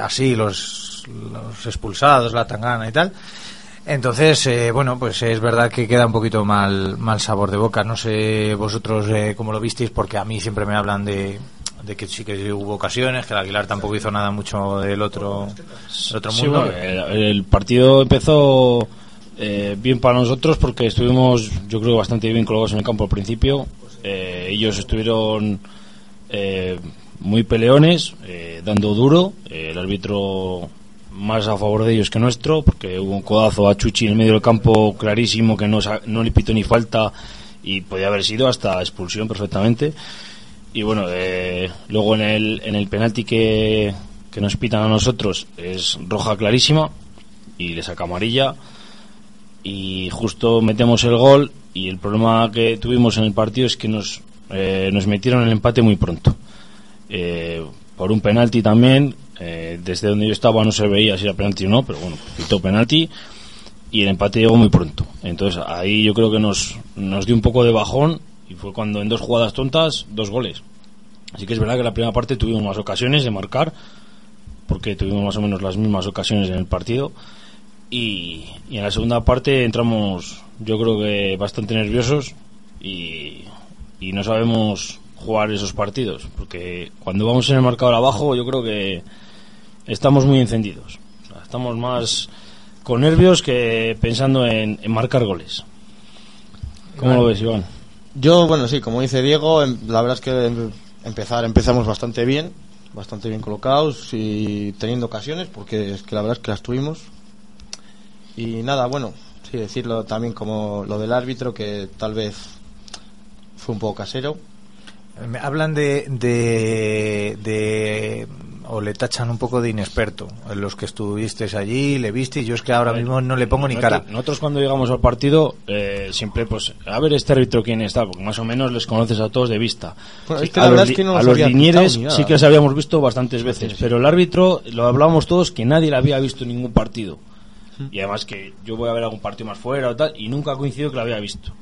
así los, los expulsados, la tangana y tal. Entonces, eh, bueno, pues es verdad que queda un poquito mal, mal sabor de boca. No sé vosotros eh, cómo lo visteis, porque a mí siempre me hablan de, de que sí que hubo ocasiones, que el Aguilar tampoco hizo nada mucho del otro, del otro
Sí,
mundo.
bueno, el, el partido empezó eh, bien para nosotros porque estuvimos, yo creo, bastante bien colocados en el campo al principio. Eh, ellos estuvieron eh, muy peleones, eh, dando duro. El árbitro más a favor de ellos que nuestro, porque hubo un codazo a Chuchi en el medio del campo clarísimo que no, no le pitó ni falta y podía haber sido hasta expulsión perfectamente. Y bueno, eh, luego en el, en el penalti que, que nos pitan a nosotros es roja clarísima y le saca amarilla. Y justo metemos el gol y el problema que tuvimos en el partido es que nos, eh, nos metieron el empate muy pronto. Eh, por un penalti también, Eh, desde donde yo estaba no se veía si era penalti o no, pero bueno, pitó penalti y el empate llegó muy pronto. Entonces ahí yo creo que nos, nos dio un poco de bajón y fue cuando en dos jugadas tontas, dos goles. Así que es verdad que la primera parte tuvimos más ocasiones de marcar, porque tuvimos más o menos las mismas ocasiones en el partido. Y, y en la segunda parte entramos, yo creo que bastante nerviosos y, y no sabemos jugar esos partidos, porque cuando vamos en el marcador abajo, yo creo que estamos muy encendidos. O sea, estamos más con nervios que pensando en, en marcar goles. ¿Cómo lo ves, Iván?
Yo, bueno, sí, como dice Diego, em- la verdad es que em- empezar empezamos bastante bien, bastante bien colocados y teniendo ocasiones, porque es que la verdad es que las tuvimos. Y nada, bueno, sí, decirlo también como lo del árbitro, que tal vez fue un poco casero.
Me hablan de, de, de- o le tachan un poco de inexperto. Los que estuvisteis allí, le viste, yo es que ahora mismo no le pongo ni cara.
Nosotros cuando llegamos al partido eh, siempre pues a ver este árbitro quién está, porque más o menos les conoces a todos de vista.
Bueno,
Sí, a
la
los,
verdad es
li-
que no
a
los
los
había
linieres sí que les habíamos visto bastantes veces, pero el árbitro lo hablábamos todos que nadie le había visto en ningún partido. Y además que yo voy a ver algún partido más fuera o tal y nunca coincido que lo había visto.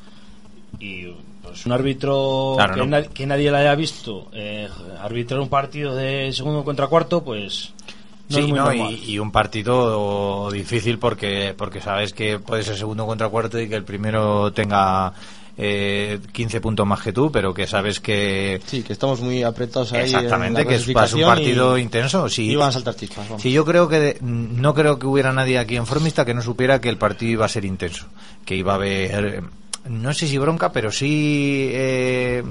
Y pues un árbitro
Claro,
que,
no.
na- que nadie le haya visto eh, arbitrar un partido de segundo contra cuarto, pues no
sí, no, y, y un partido difícil porque porque sabes que puede ser segundo contra cuarto y que el primero tenga eh, 15 puntos más que tú, pero que sabes que...
Sí, que estamos muy apretados ahí.
Exactamente,
en la
que es, es un partido
y-
intenso. Sí,
y van a saltar chispas. vamos.
Sí, yo creo que de- no creo que hubiera nadie aquí en Formista que no supiera que el partido iba a ser intenso, que iba a haber eh, no sé si bronca, pero sí eh,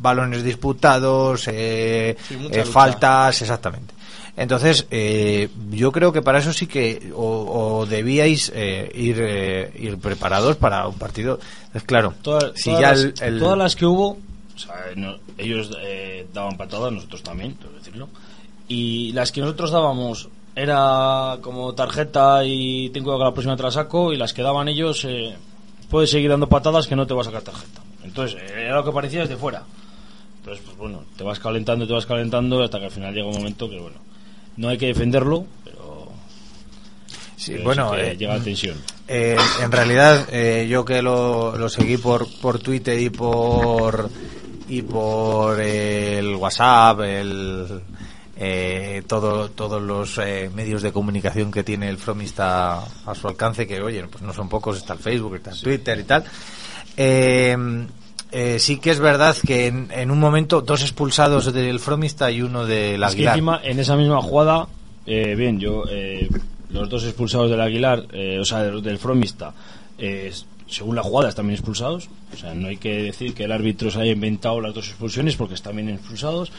balones disputados, eh,
Sí,
eh, faltas, exactamente. Entonces, eh, yo creo que para eso sí que o, o debíais eh, ir, eh, ir preparados para un partido. Es claro,
Todas-
si
todas
ya
las,
el- el-
todas las que hubo, o sea, no- ellos eh, daban patadas, nosotros también, tengo que decirlo. Y las que nosotros dábamos era como tarjeta y ten cuidado que la próxima te la saco, y las que daban ellos, eh, puedes seguir dando patadas que no te va a sacar tarjeta. Entonces, era lo que parecía desde fuera. Entonces, pues bueno, te vas calentando, te vas calentando, hasta que al final llega un momento que, bueno, no hay que defenderlo, pero.
Sí,
pero
bueno,
sí
eh,
llega la tensión.
Eh, en realidad, eh, yo que lo, lo seguí por, por Twitter y por y por el WhatsApp, el, eh, todo, todos los eh, medios de comunicación que tiene el Fromista a su alcance, que oye, pues no son pocos, está el Facebook, está el Twitter y tal. Eh, eh, sí que es verdad que en, en un momento dos expulsados del Fromista y uno del
Es que
Aguilar.
encima, en esa misma jugada, eh, bien, yo, eh, los dos expulsados del Aguilar, eh, o sea, del, del Fromista, eh, según la jugada están bien expulsados. O sea, no hay que decir que el árbitro se haya inventado las dos expulsiones porque están bien expulsados.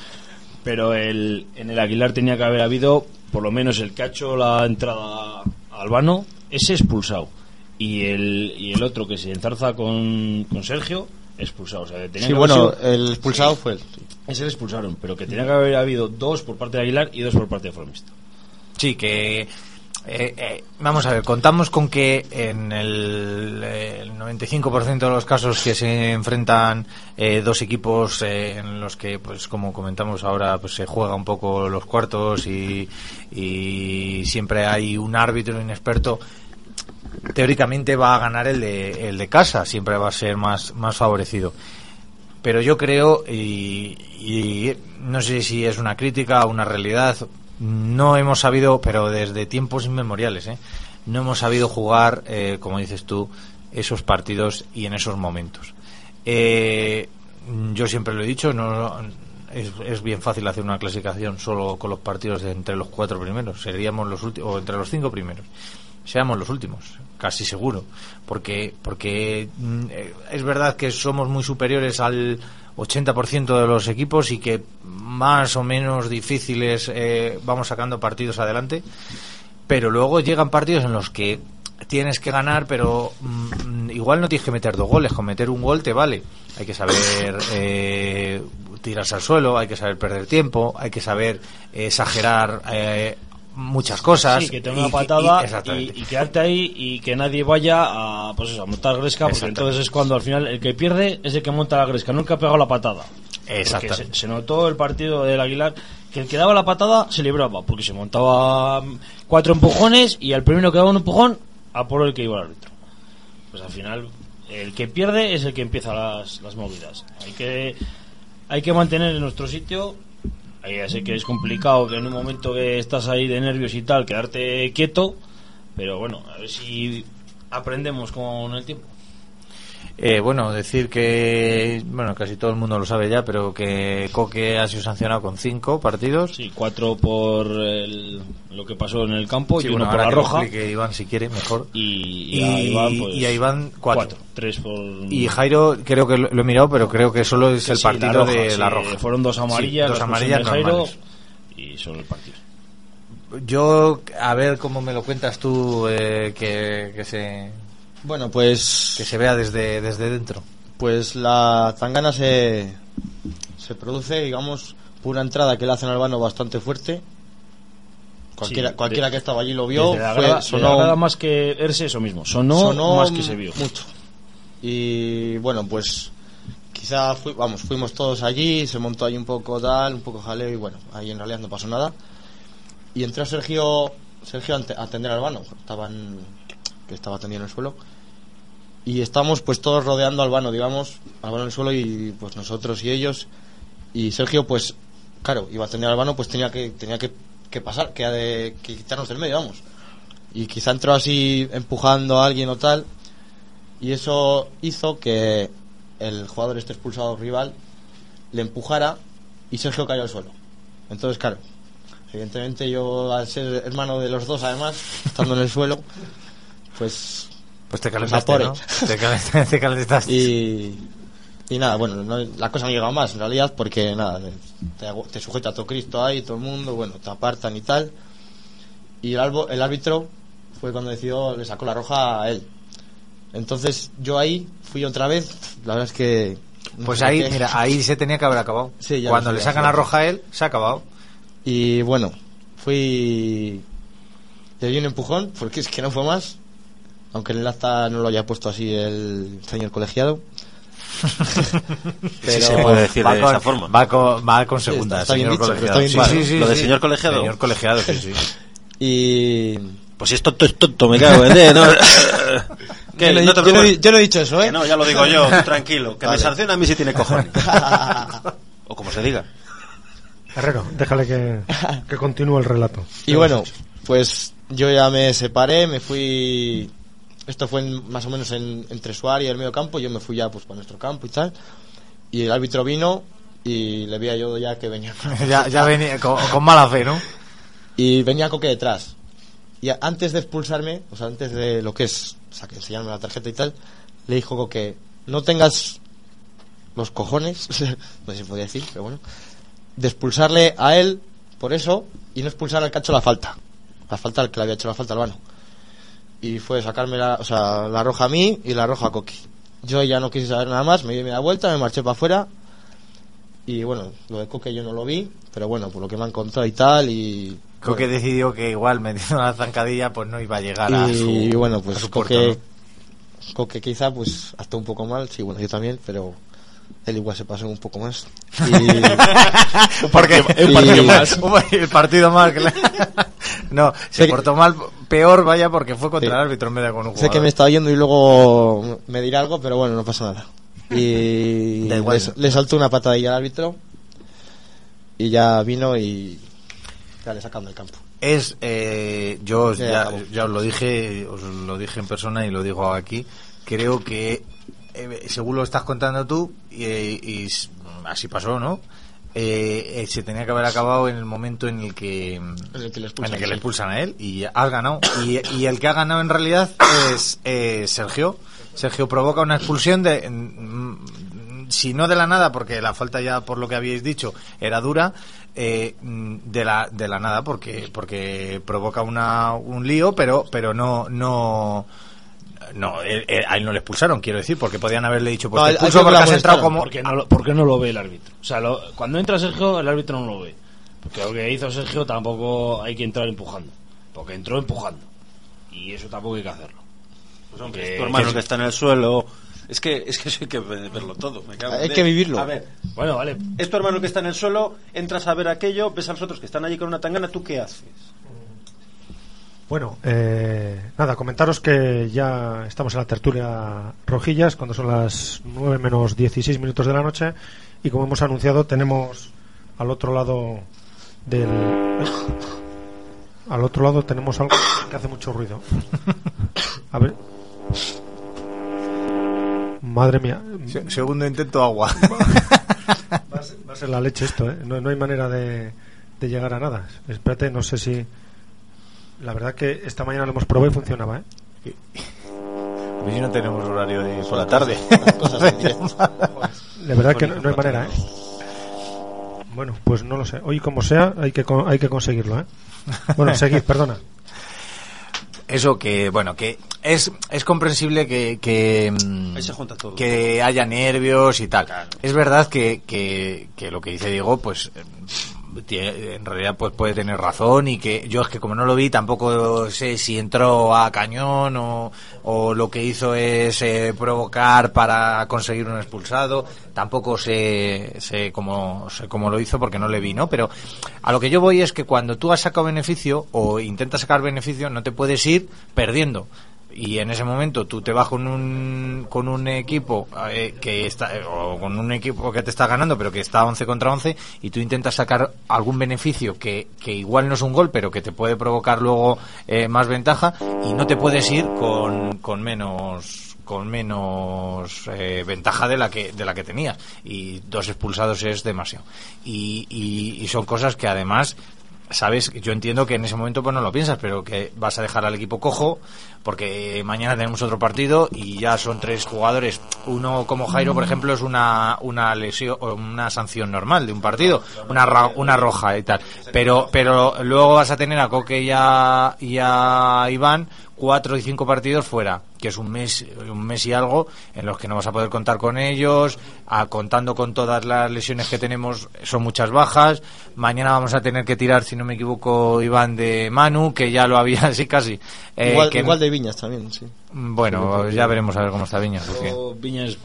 Pero el, en el Aguilar tenía que haber habido, por lo menos el que ha hecho la entrada a Albano, ese expulsado. Y el, y el otro que se enzarza con, con Sergio, expulsado. O sea, tenía
Sí,
que
bueno,
sido-
el expulsado
Sí.
fue él.
Ese le expulsaron, pero que tenía que haber habido dos por parte de Aguilar y dos por parte de Formista.
Sí, que eh, eh, vamos a ver, contamos con que en el, el 95% de los casos que se enfrentan eh, dos equipos eh, en los que, pues como comentamos ahora, pues se juega un poco los cuartos y, y siempre hay un árbitro inexperto. Teóricamente va a ganar el de, el de casa, siempre va a ser más, más favorecido pero yo creo y, y no sé si es una crítica o una realidad no hemos sabido pero desde tiempos inmemoriales ¿eh? no hemos sabido jugar eh, como dices tú esos partidos y en esos momentos. Eh, yo siempre lo he dicho no es, bien fácil hacer una clasificación solo con los partidos de entre los cuatro primeros. Seríamos los últimos o entre los cinco primeros. Seamos los últimos, casi seguro, porque porque mm, eh, es verdad que somos muy superiores al 80% de los equipos y que más o menos difíciles eh, vamos sacando partidos adelante, pero luego llegan partidos en los que tienes que ganar, pero mm, igual no tienes que meter dos goles, con meter un gol te vale. Hay que saber eh, tirarse al suelo, hay que saber perder tiempo, hay que saber eh, exagerar eh, muchas cosas.
Sí, que te
y-
una
y-
patada y,
exactamente.
y quedarte ahí y que nadie vaya a, pues eso, a montar gresca, porque entonces es cuando al final el que pierde es el que monta la gresca, el que ha pegado la patada.
Exactamente.
Se, se notó el partido del Aguilar que el que daba la patada se libraba, porque se montaba mm, cuatro empujones y al primero que daba un empujón, a por el que iba al árbitro. Pues al final, el que pierde es el que empieza las, las movidas. Hay que, hay que mantener en nuestro sitio. Ya sé que es complicado que en un momento que estás ahí de nervios y tal, quedarte quieto, pero bueno, a ver si aprendemos con el tiempo.
Eh, bueno, decir que, bueno, casi todo el mundo lo sabe ya, pero que Coque ha sido sancionado con cinco partidos.
Sí, cuatro por el- lo que pasó en el campo
Sí,
y
bueno,
uno por
ahora
la
que
roja.
explique Iván si quiere, mejor.
Y, y a Iván, pues,
y a Iván, cuatro.
Tres por.
Y Jairo, creo que lo, lo he mirado, pero creo que solo es el
sí,
partido
la roja,
de
sí,
la roja.
Fueron dos amarillas,
dos
las
amarillas
de Jairo
normales.
y solo el partido.
Yo, a ver cómo me lo cuentas tú, eh, que, que se...
Bueno, pues...
Que se vea desde, desde dentro.
Pues la tangana se, se produce, digamos, por una entrada que le hacen al vano bastante fuerte. Cualquiera,
Sí,
cualquiera
de-
que estaba allí lo vio. Fue-
grada,
sonó,
grada más que verse eso mismo. Sonó,
sonó
más que se vio.
Mucho. Y bueno, pues quizá fui- vamos, fuimos todos allí, se montó ahí un poco tal, un poco jaleo y bueno, ahí en realidad no pasó nada. Y entró Sergio, Sergio a atender al vano, estaban, que estaba tendido en el suelo. Y estamos pues todos rodeando al vano, digamos, al vano en el suelo y pues nosotros y ellos. Y Sergio pues, claro, iba a atender al vano, pues tenía que, tenía que, que pasar, que, que quitarnos del medio, vamos. Y quizá entró así empujando a alguien o tal. Y eso hizo que el jugador este expulsado rival le empujara y Sergio cayó al suelo. Entonces, claro, evidentemente yo al ser hermano de los dos además, estando en el suelo, pues...
Pues te calentaste. Te calentaste, te calentaste.
Y, y nada, bueno, no- la cosa no ha llegado más en realidad porque nada, te, sujeta todo Cristo ahí, todo el mundo, bueno, te apartan y tal. Y el, albo- el árbitro fue cuando decidió, le sacó la roja a él. Entonces yo ahí fui otra vez, la verdad es que... no
Pues ahí,
qué.
mira, ahí se tenía que haber acabado.
Sí, ya
Cuando le sacan la roja a él, se ha acabado.
Y bueno, fui. Le di un empujón, porque es que no fue más. Aunque en el acta no lo haya puesto así el señor colegiado.
Sí se puede decir de
con,
esa forma.
Va con, va con segunda,
está- está bien
señor
dicho,
colegiado.
está bien
Sí, sí, sí,
Lo de
sí.
señor colegiado.
Señor colegiado, sí, sí.
Y.
Pues si es tonto, es tonto, me cago en él, ¿no? ¿Qué?
Yo no
te
yo no he-
preocupes.
yo no he dicho eso, ¿eh?
Que no, ya lo digo yo, tranquilo. Que
Vale.
me sanciona a mí si tiene cojones. o como se diga.
Herrero, déjale que, que continúe el relato.
Y bueno, pues yo ya me separé, me fui. Esto fue en- más o menos en- entre su área y el medio campo. Yo me fui ya pues para nuestro campo y tal. Y el árbitro vino y le veía yo ya que venía.
ya, ya venía con, con mala fe, ¿no?
Y venía Coque detrás. Y antes de expulsarme, o sea, antes de lo que es, o sea, que enseñarme la tarjeta y tal, le dijo Coque, no tengas los cojones, no sé si podía decir, pero bueno, de expulsarle a él por eso y no expulsar al cacho la falta. La falta al que le había hecho la falta al vano. Y fue sacarme la, o sea, la roja a mí y la roja a Coque. Yo ya no quise saber nada más, me di media vuelta, me marché para afuera. Y bueno, lo de Coque yo no lo vi, pero bueno, por lo que me han contado y tal, y
Creo que decidió que igual metiendo la zancadilla pues no iba a llegar a su
y bueno pues Coque. Coque quizá pues actuó un poco mal sí bueno yo también pero él igual se pasó un poco más y,
Porque el
y-
partido más. el partido más. no, se
Sé que-
portó mal, peor vaya porque fue contra
Sí.
el árbitro en de con un
sé
jugador.
que me está oyendo y luego me dirá algo pero bueno no pasa nada y
Da igual.
le, le saltó una patadilla al árbitro y ya vino y ya le sacan del campo
Es, eh, yo
Ya
ya os lo dije, os lo dije en persona y lo digo aquí. Creo que, eh, según lo estás contando tú, y, y así pasó, ¿no? Eh, eh, se tenía que haber acabado en el momento en el que, en
el que le expulsan,
en el que le expulsan a él y has ganado. Y, y el que ha ganado en realidad es eh, Sergio. Sergio provoca una expulsión de, mm, si no de la nada, porque la falta ya por lo que habíais dicho era dura, eh, mm, de la de la nada porque porque provoca una, un lío, pero pero no no no él- él- a él no le expulsaron, quiero decir, porque podían haberle dicho pues
No,
te expulso porque has entrado como
porque no, lo- porque no lo ve el árbitro. O sea, lo- cuando entra Sergio, el árbitro no lo ve. Porque lo que hizo Sergio tampoco hay que entrar empujando. Porque entró empujando. Y eso tampoco hay que hacerlo.
Pues hombre,
Que-
es tu hermano
que-
que está en el suelo, Es que, es que eso hay que ve- verlo todo. me cago en
Hay que vivirlo.
A ver,
Bueno, vale.
es tu hermano que está en el suelo, entras a ver aquello, ves a los otros que están allí con una tangana, ¿tú qué haces?
Bueno, eh, nada, comentaros que ya estamos en la tertulia Rojillas cuando son las 9 menos 16 minutos de la noche y como hemos anunciado tenemos al otro lado del... Al otro lado tenemos algo que hace mucho ruido. A ver. Madre mía.
Se- segundo intento agua.
Va a ser, va a ser la leche esto, ¿eh? No, no hay manera de, de llegar a nada. Espérate, no sé si... La verdad que esta mañana lo hemos probado y funcionaba, ¿eh?
A ver si no tenemos horario de por la tarde.
De verdad que no, no hay manera, ¿eh? Bueno, pues no lo sé. Hoy como sea, hay que, hay que conseguirlo, ¿eh? Bueno, seguid, perdona.
Eso que, bueno, que es, es comprensible que, que, mm,
Ahí se junta todo.
que haya nervios y tal. Es verdad que, que, que lo que dice Diego, pues eh, en realidad pues puede tener razón y que yo es que como no lo vi tampoco sé si entró a cañón o, o lo que hizo es eh, provocar para conseguir un expulsado. Tampoco sé, sé cómo sé cómo lo hizo porque no le vi no pero a lo que yo voy es que cuando tú has sacado beneficio o intentas sacar beneficio no te puedes ir perdiendo y en ese momento tú te vas con un con un equipo eh, que está eh, o con un equipo que te está ganando pero que está 11 contra 11 y tú intentas sacar algún beneficio que, que igual no es un gol pero que te puede provocar luego eh, más ventaja y no te puedes ir con, con menos con menos eh, ventaja de la que de la que tenías. Y dos expulsados es demasiado. Y, y, y son cosas que además sabes, yo entiendo que en ese momento pues no lo piensas, pero que vas a dejar al equipo cojo porque mañana tenemos otro partido y ya son tres jugadores. Uno como Jairo, por ejemplo, es una una lesión una sanción normal de un partido, una una roja y tal. Pero pero luego vas a tener a Coque y a, y a Iván cuatro y cinco partidos fuera, que es un mes, un mes y algo, en los que no vas a poder contar con ellos, a- contando con todas las lesiones que tenemos, son muchas bajas. Mañana vamos a tener que tirar, si no me equivoco, Iván de Manu, que ya lo había así casi. eh,
igual,
que-
igual de Viñas también, sí.
Bueno, ya veremos a ver cómo está Viña. porque-
Viñas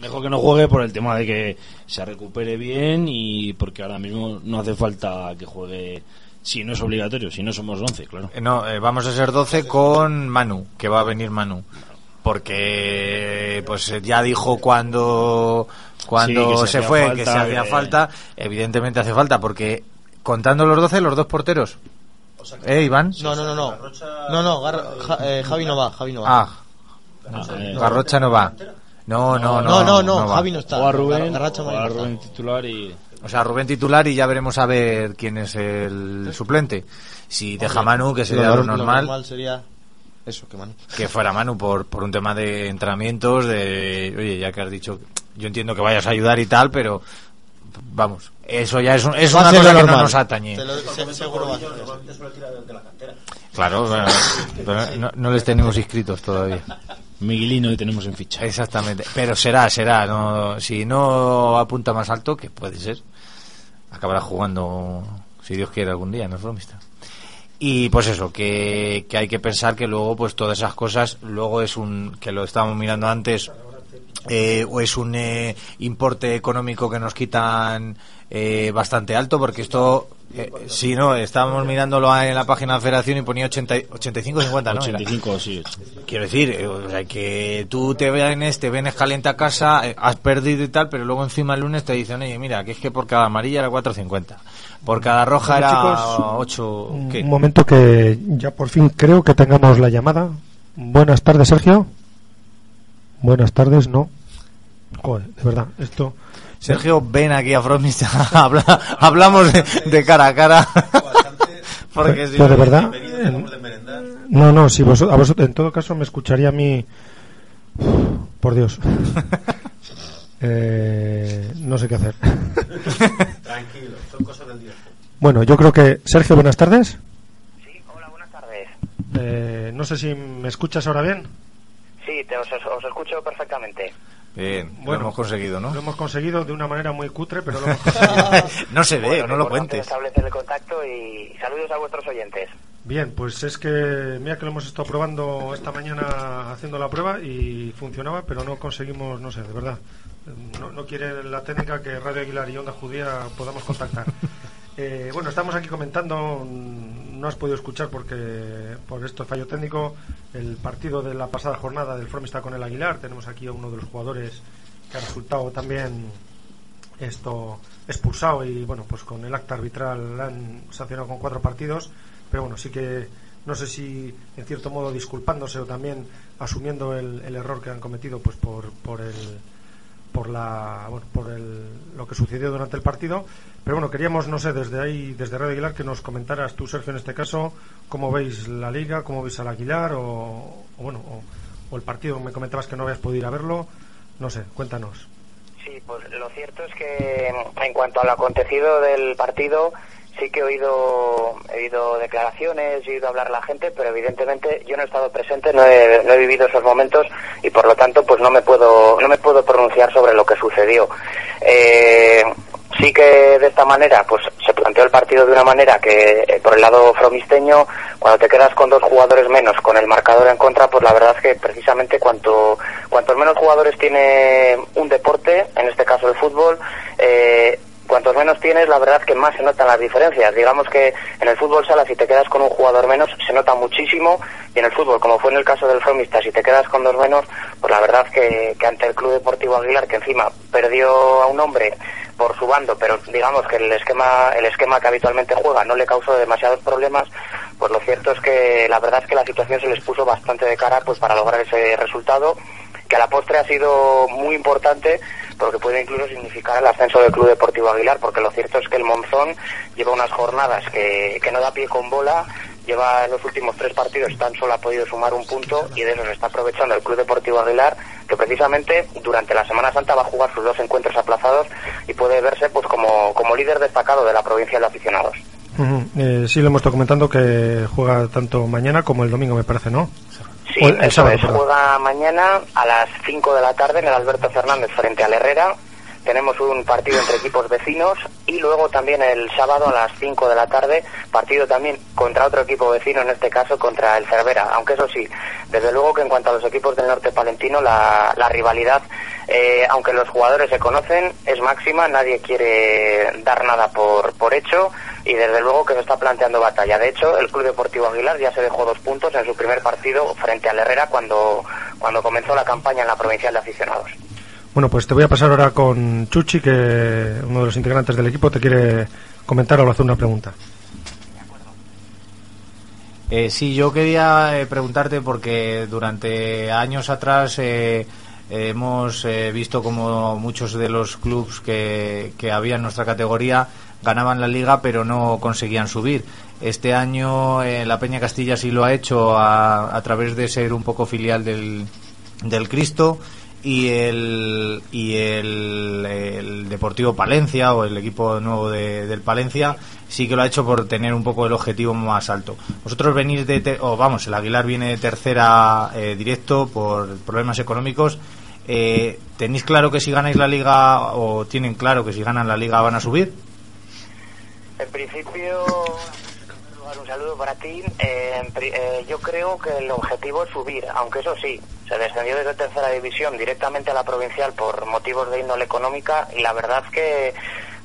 mejor que no juegue por el tema de que se recupere bien y porque ahora mismo no hace falta que juegue si no es obligatorio, si no somos 11, claro.
Eh, No, eh, vamos a ser 12 con Manu, que va a venir Manu. Porque pues eh, ya dijo cuando cuando
Sí, se
se fue
falta,
que se hacía
que-
falta, evidentemente hace falta porque contando los 12 los dos porteros. ¿Eh, Iván?
No, no, no, no. No, no, Gar- Ja- eh, Javi no va, Javi no va.
Ah. Garrocha no va. No, no, no.
No, no, no,
va.
Javi no está.
O a Rubén,
Garracha
o a. Rubén titular y...
O sea, Rubén titular y ya veremos a ver quién es el suplente. Si deja Manu, que sería
Lo-
lo,
lo
normal.
normal sería eso, que Manu.
que fuera Manu por, por un tema de entrenamientos, de, oye, ya que has dicho, yo entiendo que vayas a ayudar y tal, pero vamos, eso ya es, un- es una cosa que no
normal.
nos atañe.
Te lo- se- seguro va a.
Claro, bueno, pero no, no les tenemos inscritos todavía.
Miguelino y tenemos en ficha.
Exactamente, pero será, será, no, si no apunta más alto, que puede ser, acabará jugando, si Dios quiere, algún día, no es bromista. Y pues eso, que, que hay que pensar que luego, pues todas esas cosas, luego es un, que lo estábamos mirando antes, eh, o es un eh, importe económico que nos quitan eh, bastante alto, porque esto, eh, si no, estábamos mirándolo en la página de la federación y ponía 80, 85 50, ¿no? Era.
85, sí.
Quiero decir, eh, o sea, que tú te vienes, te vienes caliente a casa, eh, has perdido y tal, pero luego encima el lunes te dicen, oye, mira, que es que por cada amarilla era 4.50, por cada roja
Bueno,
era
chicos,
8...
Un momento que ya por fin creo que tengamos la llamada. Buenas tardes, Sergio. Buenas tardes, no. Joder, de verdad, esto.
Sergio, ven aquí a habla- hablamos de, de cara a cara. Porque si
Pero de
no-
verdad. en- no, no, si vos, a vosotros, en todo caso me escucharía a mí. Por Dios. Eh, no sé qué hacer.
Tranquilo, son cosas del directo.
Bueno, yo creo que. Sergio, buenas tardes.
Hola, buenas tardes.
Eh, no sé si me escuchas ahora bien.
Sí, te, os, os escucho perfectamente.
Bien,
Bueno,
lo hemos conseguido, ¿no?
Lo hemos conseguido de una manera muy cutre, pero lo hemos conseguido.
no se ve,
Bueno,
no lo cuentes.
establecer el contacto y saludos a vuestros oyentes.
Bien, pues es que mira que lo hemos estado probando esta mañana haciendo la prueba y funcionaba, pero no conseguimos, no sé, de verdad. No, no quiere la técnica que Radio Aguilar y Onda Judía podamos contactar. Eh, bueno, estamos aquí comentando, mm, no has podido escuchar porque por esto fallo técnico, el partido de la pasada jornada del Fromista con el Aguilar. Tenemos aquí a uno de los jugadores que ha resultado también esto expulsado y bueno, pues con el acta arbitral la han sancionado con cuatro partidos, pero bueno, sí que no sé si en cierto modo disculpándose o también asumiendo el, el error que han cometido pues por, por el por la bueno, por el, lo que sucedió durante el partido. Pero bueno queríamos no sé desde ahí desde Radio Aguilar que nos comentaras tú Sergio en este caso cómo veis la liga cómo veis al Aguilar o, o bueno o, o el partido. Me comentabas que no habías podido ir a verlo. No sé cuéntanos.
Sí, pues lo cierto es que en cuanto al acontecido del partido, sí que he oído, he oído declaraciones, he oído hablar a la gente, pero evidentemente yo no he estado presente, no he, no he vivido esos momentos y por lo tanto pues no me puedo, no me puedo pronunciar sobre lo que sucedió. Eh, sí que de esta manera pues se planteó el partido de una manera que eh, por el lado fromisteño cuando te quedas con dos jugadores menos con el marcador en contra pues la verdad es que precisamente cuanto cuantos menos jugadores tiene un deporte en este caso el fútbol eh, cuantos menos tienes, la verdad que más se notan las diferencias. Digamos que en el fútbol sala, si te quedas con un jugador menos, se nota muchísimo. Y en el fútbol, como fue en el caso del Fromista, si te quedas con dos menos, pues la verdad que, que ante el Club Deportivo Aguilar, que encima perdió a un hombre por su bando, pero digamos que el esquema, el esquema que habitualmente juega no le causó demasiados problemas, pues lo cierto es que la verdad es que la situación se les puso bastante de cara pues para lograr ese resultado que a la postre ha sido muy importante porque puede incluso significar el ascenso del Club Deportivo Aguilar, porque lo cierto es que el Monzón lleva unas jornadas que, que no da pie con bola, lleva en los últimos tres partidos, tan solo ha podido sumar un punto y de eso se está aprovechando el Club Deportivo Aguilar, que precisamente durante la Semana Santa va a jugar sus dos encuentros aplazados y puede verse pues como, como líder destacado de la provincia de aficionados.
Ujú. Eh, sí, lo hemos estado comentando que juega tanto mañana como el domingo, me parece, ¿no?
Sí,
el, sábado.
Juega mañana a las 5 de la tarde en el Alberto Fernández frente al Herrera. Tenemos un partido entre equipos vecinos y luego también el sábado a las 5 de la tarde, partido también contra otro equipo vecino, en este caso contra el Cervera. Aunque eso sí, desde luego que en cuanto a los equipos del norte palentino, la, rivalidad, eh, aunque los jugadores se conocen, es máxima, nadie quiere dar nada por, por hecho y desde luego que se está planteando batalla. De hecho, el Club Deportivo Aguilar ya se dejó dos puntos en su primer partido frente al Herrera cuando, cuando comenzó la campaña en la provincial de aficionados.
Bueno, pues te voy a pasar ahora con Chuchi, que uno de los integrantes del equipo te quiere comentar o hacer una pregunta.
Eh, sí, yo quería eh, preguntarte porque durante años atrás eh, hemos eh, visto como muchos de los clubes que, que había en nuestra categoría ganaban la liga pero no conseguían subir. Este año eh, la Peña Castilla sí lo ha hecho a, a través de ser un poco filial del, del Cristo y el y el, el Deportivo Palencia o el equipo nuevo de- del Palencia sí que lo ha hecho por tener un poco el objetivo más alto. Vosotros venís de te- o vamos, el Aguilar viene de tercera eh, directo por problemas económicos. Eh, ¿Tenéis claro que si ganáis la liga o tienen claro que si ganan la liga van a subir?
En principio, un saludo para ti. Eh, eh, yo creo que el objetivo es subir, aunque eso sí, se descendió desde tercera división directamente a la provincial por motivos de índole económica y la verdad es que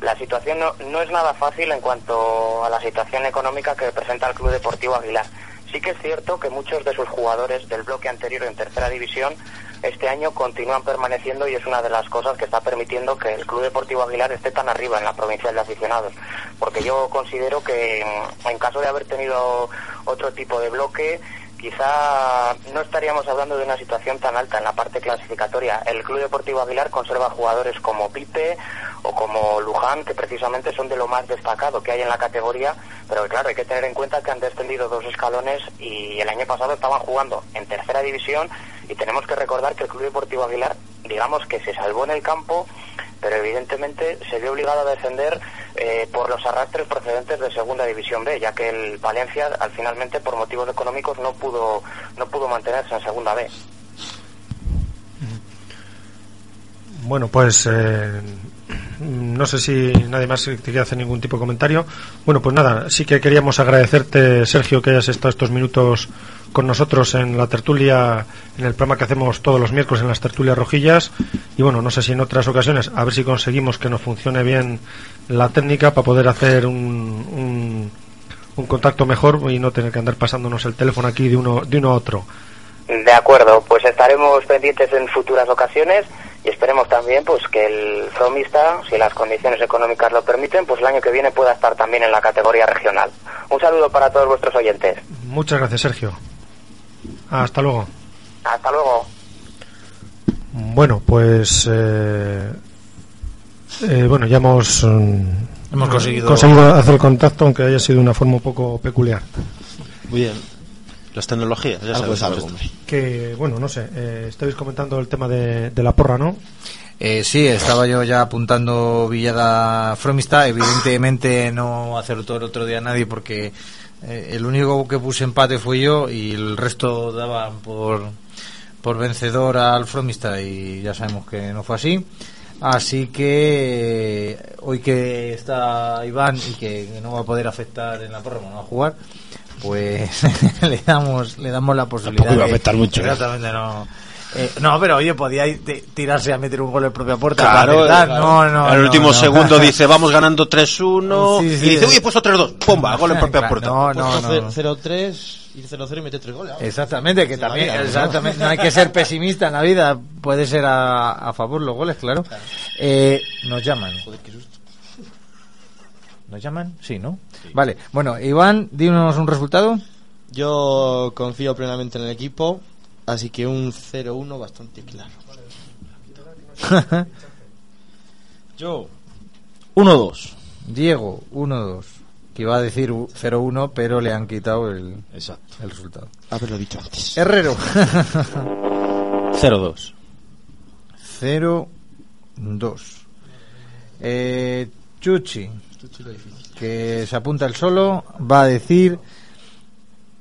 la situación no es nada fácil en cuanto a la situación económica que presenta el Club Deportivo Aguilar. Sí que es cierto que muchos de sus jugadores del bloque anterior en tercera división este año continúan permaneciendo y es una de las cosas que está permitiendo que el Club Deportivo Aguilar esté tan arriba en la provincia de aficionados. Porque yo considero que mm, en caso de haber tenido otro tipo de bloque, quizá no estaríamos hablando de una situación tan alta en la parte clasificatoria. El Club Deportivo Aguilar conserva jugadores como Pipe o como Luján, que precisamente son de lo más destacado que hay en la categoría, pero claro, hay que tener en cuenta que han descendido dos escalones y el año pasado estaban jugando en tercera división y tenemos que recordar que el Club Deportivo Aguilar, digamos que se salvó en el campo, pero evidentemente se vio obligado a descender eh, por los arrastres procedentes de Segunda División B, ya que el Valencia, al finalmente, por motivos económicos, no pudo no pudo mantenerse en Segunda B.
Bueno, pues eh, no sé si nadie más te quiere hacer ningún tipo de comentario. Bueno, pues nada, sí que queríamos agradecerte, Sergio, que hayas estado estos minutos con nosotros en la tertulia, en el programa que hacemos todos los miércoles en las tertulias rojillas. Y bueno, no sé si en otras ocasiones, a ver si conseguimos que nos funcione bien la técnica para poder hacer un, un, un contacto mejor y no tener que andar pasándonos el teléfono aquí de uno, de uno a otro.
De acuerdo, pues estaremos pendientes en futuras ocasiones y esperemos también pues que el Fromista, si las condiciones económicas lo permiten, pues el año que viene pueda estar también en la categoría regional. Un saludo para todos vuestros oyentes.
Muchas gracias, Sergio. Hasta luego.
Hasta luego.
Bueno, pues eh, eh, bueno, ya hemos mm,
Hemos conseguido-
conseguido hacer el contacto, aunque haya sido de una forma un poco peculiar.
Muy bien. Las tecnologías, ya
Algo
sabes.
es algo.
Que bueno, no sé, eh, estáis comentando el tema de, de la porra, ¿no?
Eh, sí, estaba yo ya apuntando Villada Fromista. Evidentemente no acertó el otro día nadie porque eh, el único que puse empate fue yo y el resto daban por, por vencedor al Fromista y ya sabemos que no fue así. Así que eh, hoy que está Iván y que, no va a poder afectar en la porra, no va a jugar, pues le damos le damos la posibilidad.
Tampoco iba a
de-
afectar mucho, ¿eh?
Exactamente, no. Eh, no, pero oye, podía tirarse a meter un gol en propia puerta.
Claro, claro.
no, no.
Al
no,
último
no.
segundo dice, vamos ganando 3-1.
Sí, sí.
y dice, uy, he puesto 3-2. Pumba, gol en propia
Claro,
puerta.
no, no,
Puesto
no.
0-3 y 0-0 y mete 3 goles.
Exactamente, que también,
vida, ¿no?
exactamente, no hay que ser pesimista en la vida, puede ser a, a favor los goles, claro. Eh, nos llaman. ¿Nos llaman? Sí, ¿no? Vale, bueno, Iván, dinos un resultado.
Yo confío plenamente en el equipo, así que un 0-1 bastante claro.
Yo. 1-2.
Diego, 1-2. Que iba a decir u- 0-1, pero le han quitado el,
Exacto.
el resultado.
Haberlo dicho antes.
Herrero.
0-2.
0-2. Eh, Chuchi, que se apunta el solo, va a decir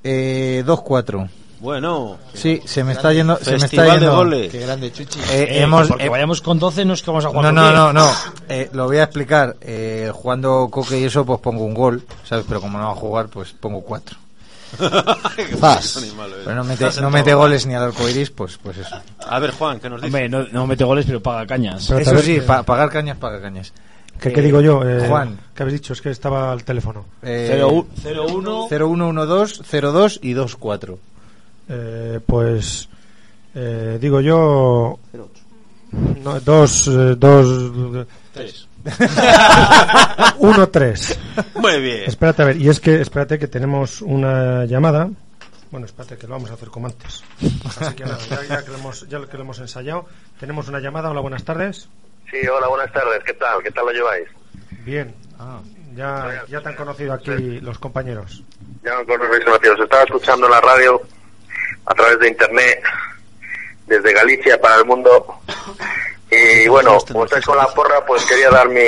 eh, 2-4.
Bueno.
Sí, se me está yendo. Se me está
de
yendo.
goles.
Qué grande, Chuchi.
Eh,
Eh,
hemos,
porque
eh,
vayamos con 12 no es que vamos a jugar
no, no,
10.
no, no. Eh, lo voy a explicar. Eh, jugando Coque y eso, pues pongo un gol, ¿sabes? Pero como no va a jugar, pues pongo cuatro.
Zas.
Pero no mete, no mete goles ni al arco iris, pues, pues eso.
A ver, Juan, ¿qué nos dice?
Hombre, no, no mete goles, pero paga cañas.
Pero
Eso sí,
que-
pa- pagar cañas, paga cañas.
¿Qué,
Eh,
qué digo yo? Eh,
Juan.
¿Qué habéis dicho? Es que estaba al teléfono.
Eh,
0-1.
0-1-1-2, 0-2 y 2-4.
Eh, pues eh, digo yo no, dos eh, dos uno tres.
Muy bien.
espérate a ver y es que espérate que tenemos una llamada. Bueno espérate que lo vamos a hacer como antes. Así que nada, ya, ya que lo hemos ya que lo hemos ensayado tenemos una llamada. Hola buenas tardes.
Sí, hola, buenas tardes. ¿Qué tal? ¿Qué tal lo lleváis?
bien. Ya ya te han conocido aquí los compañeros.
Ya con los Os estaba escuchando la radio a través de internet desde Galicia para el mundo. Y bueno, como estáis con la porra, pues quería dar mi.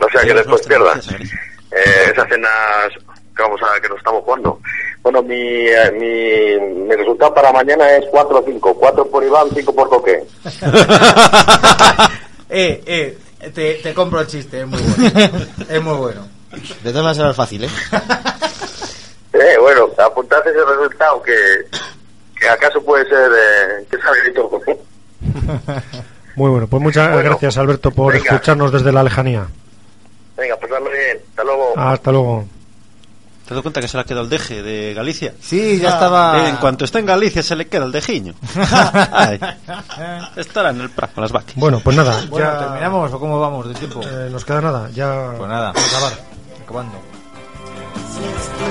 O sea, que después pierdas. Eh, esas cenas que vamos a que nos estamos jugando. Bueno, mi, eh, mi, mi resultado para mañana es 4 o 5. 4 por Iván, 5 por Coque.
Eh, eh, te, te compro el chiste, es muy bueno. es muy bueno.
De todas maneras fácil, ¿eh?
Eh, bueno, apuntad ese resultado que, que acaso puede ser eh, que y todo.
muy bueno pues muchas
Bueno,
gracias Alberto por
venga.
escucharnos desde la lejanía
Venga, pasadlo bien. Hasta luego.
hasta luego
¿Te das cuenta que se le ha quedado el deje de Galicia?
Sí, ya estaba.
En cuanto está en Galicia se le queda el dejiño. Ay, estará en el Prat con las vacas.
bueno pues nada
Bueno,
ya
¿terminamos o cómo vamos de tiempo?
eh, nos queda nada ya
Pues nada,
acabar
acabando.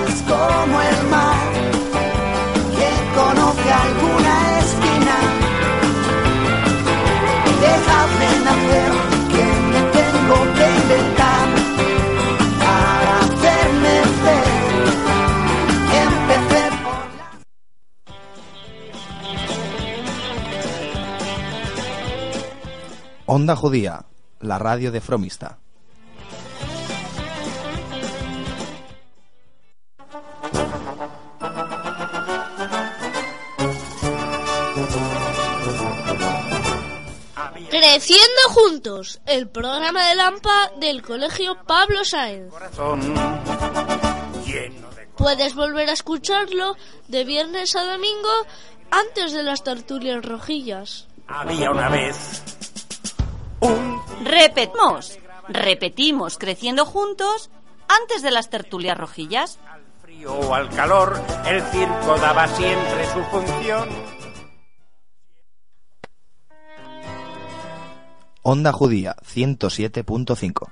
Es como el mar conoce alguna esquina. Dejadme nacer, que me tengo que inventar para hacerme ver. Empecé por la...
Onda Judía, la radio de Fromista.
Creciendo Juntos, el programa de Lampa del Colegio Pablo Sáenz. Puedes volver a escucharlo de viernes a domingo antes de las tertulias rojillas.
Había una vez
Repetimos, repetimos creciendo juntos antes de las tertulias rojillas.
frío o al calor, el circo daba siempre su función.
Onda Judía 107.5.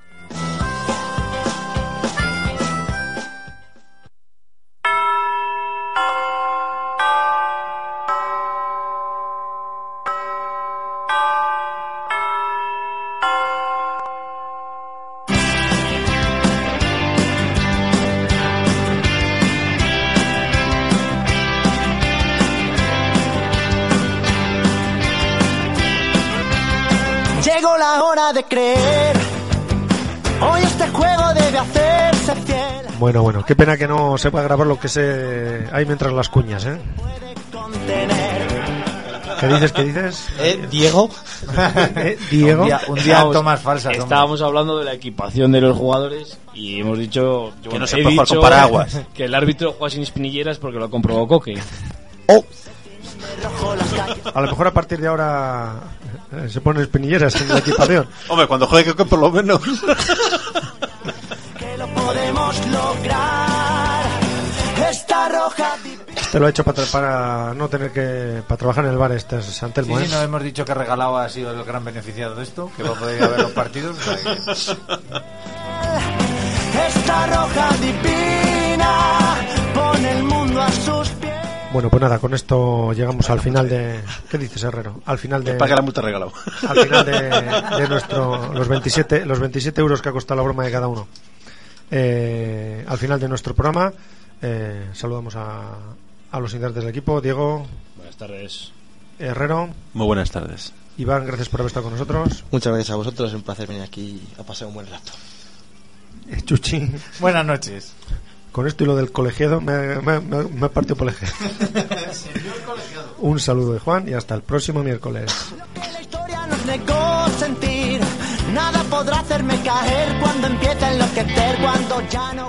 hora de creer. Hoy este juego debe hacerse fiel.
Bueno, bueno, qué pena que no se pueda grabar lo que se hay mientras las cuñas, ¿eh? ¿Qué dices? ¿Qué dices?
¿Eh, Diego?
¿Eh, Diego?
Un día, un día
Estábamos-
tomas falsas. hombre.
Estábamos hablando de la equipación de los jugadores y hemos dicho yo
Que no
he
se puede jugar con paraguas.
Que el árbitro juega sin espinilleras porque lo comprobó Coque.
A lo mejor a partir de ahora se ponen espinilleras en la equipación.
Hombre, cuando juegue Coque por lo menos.
Que lo podemos lograr. Esta roja
Este lo ha hecho para, para no tener que para trabajar en el bar este es
Sí,
Santelmo,
sí,
¿eh?
no hemos dicho que regalado ha sido el gran beneficiado de esto, que va a poder ir a ver los partidos. que-
Esta roja divina pone el mundo a sus pies.
Bueno, pues nada, con esto llegamos al final de ¿Qué dices, Herrero? Al final de
Paga la multa regalado.
al final de, de nuestro los 27 los 27 euros que ha costado la broma de cada uno. Eh, al final de nuestro programa eh, saludamos a, a los integrantes del equipo, Diego,
Buenas tardes.
Herrero,
Muy buenas tardes.
Iván, gracias por haber estado con nosotros.
Muchas gracias a vosotros, es un placer venir aquí a pasar un buen rato.
Eh, Chuchi,
Buenas noches.
Con esto y lo del colegiado me, me, me, me ha partido por el eje. Un saludo de Juan y hasta el próximo miércoles.
La historia nos negó sentir. Nada podrá hacerme caer cuando empiece a enloquecer, cuando ya no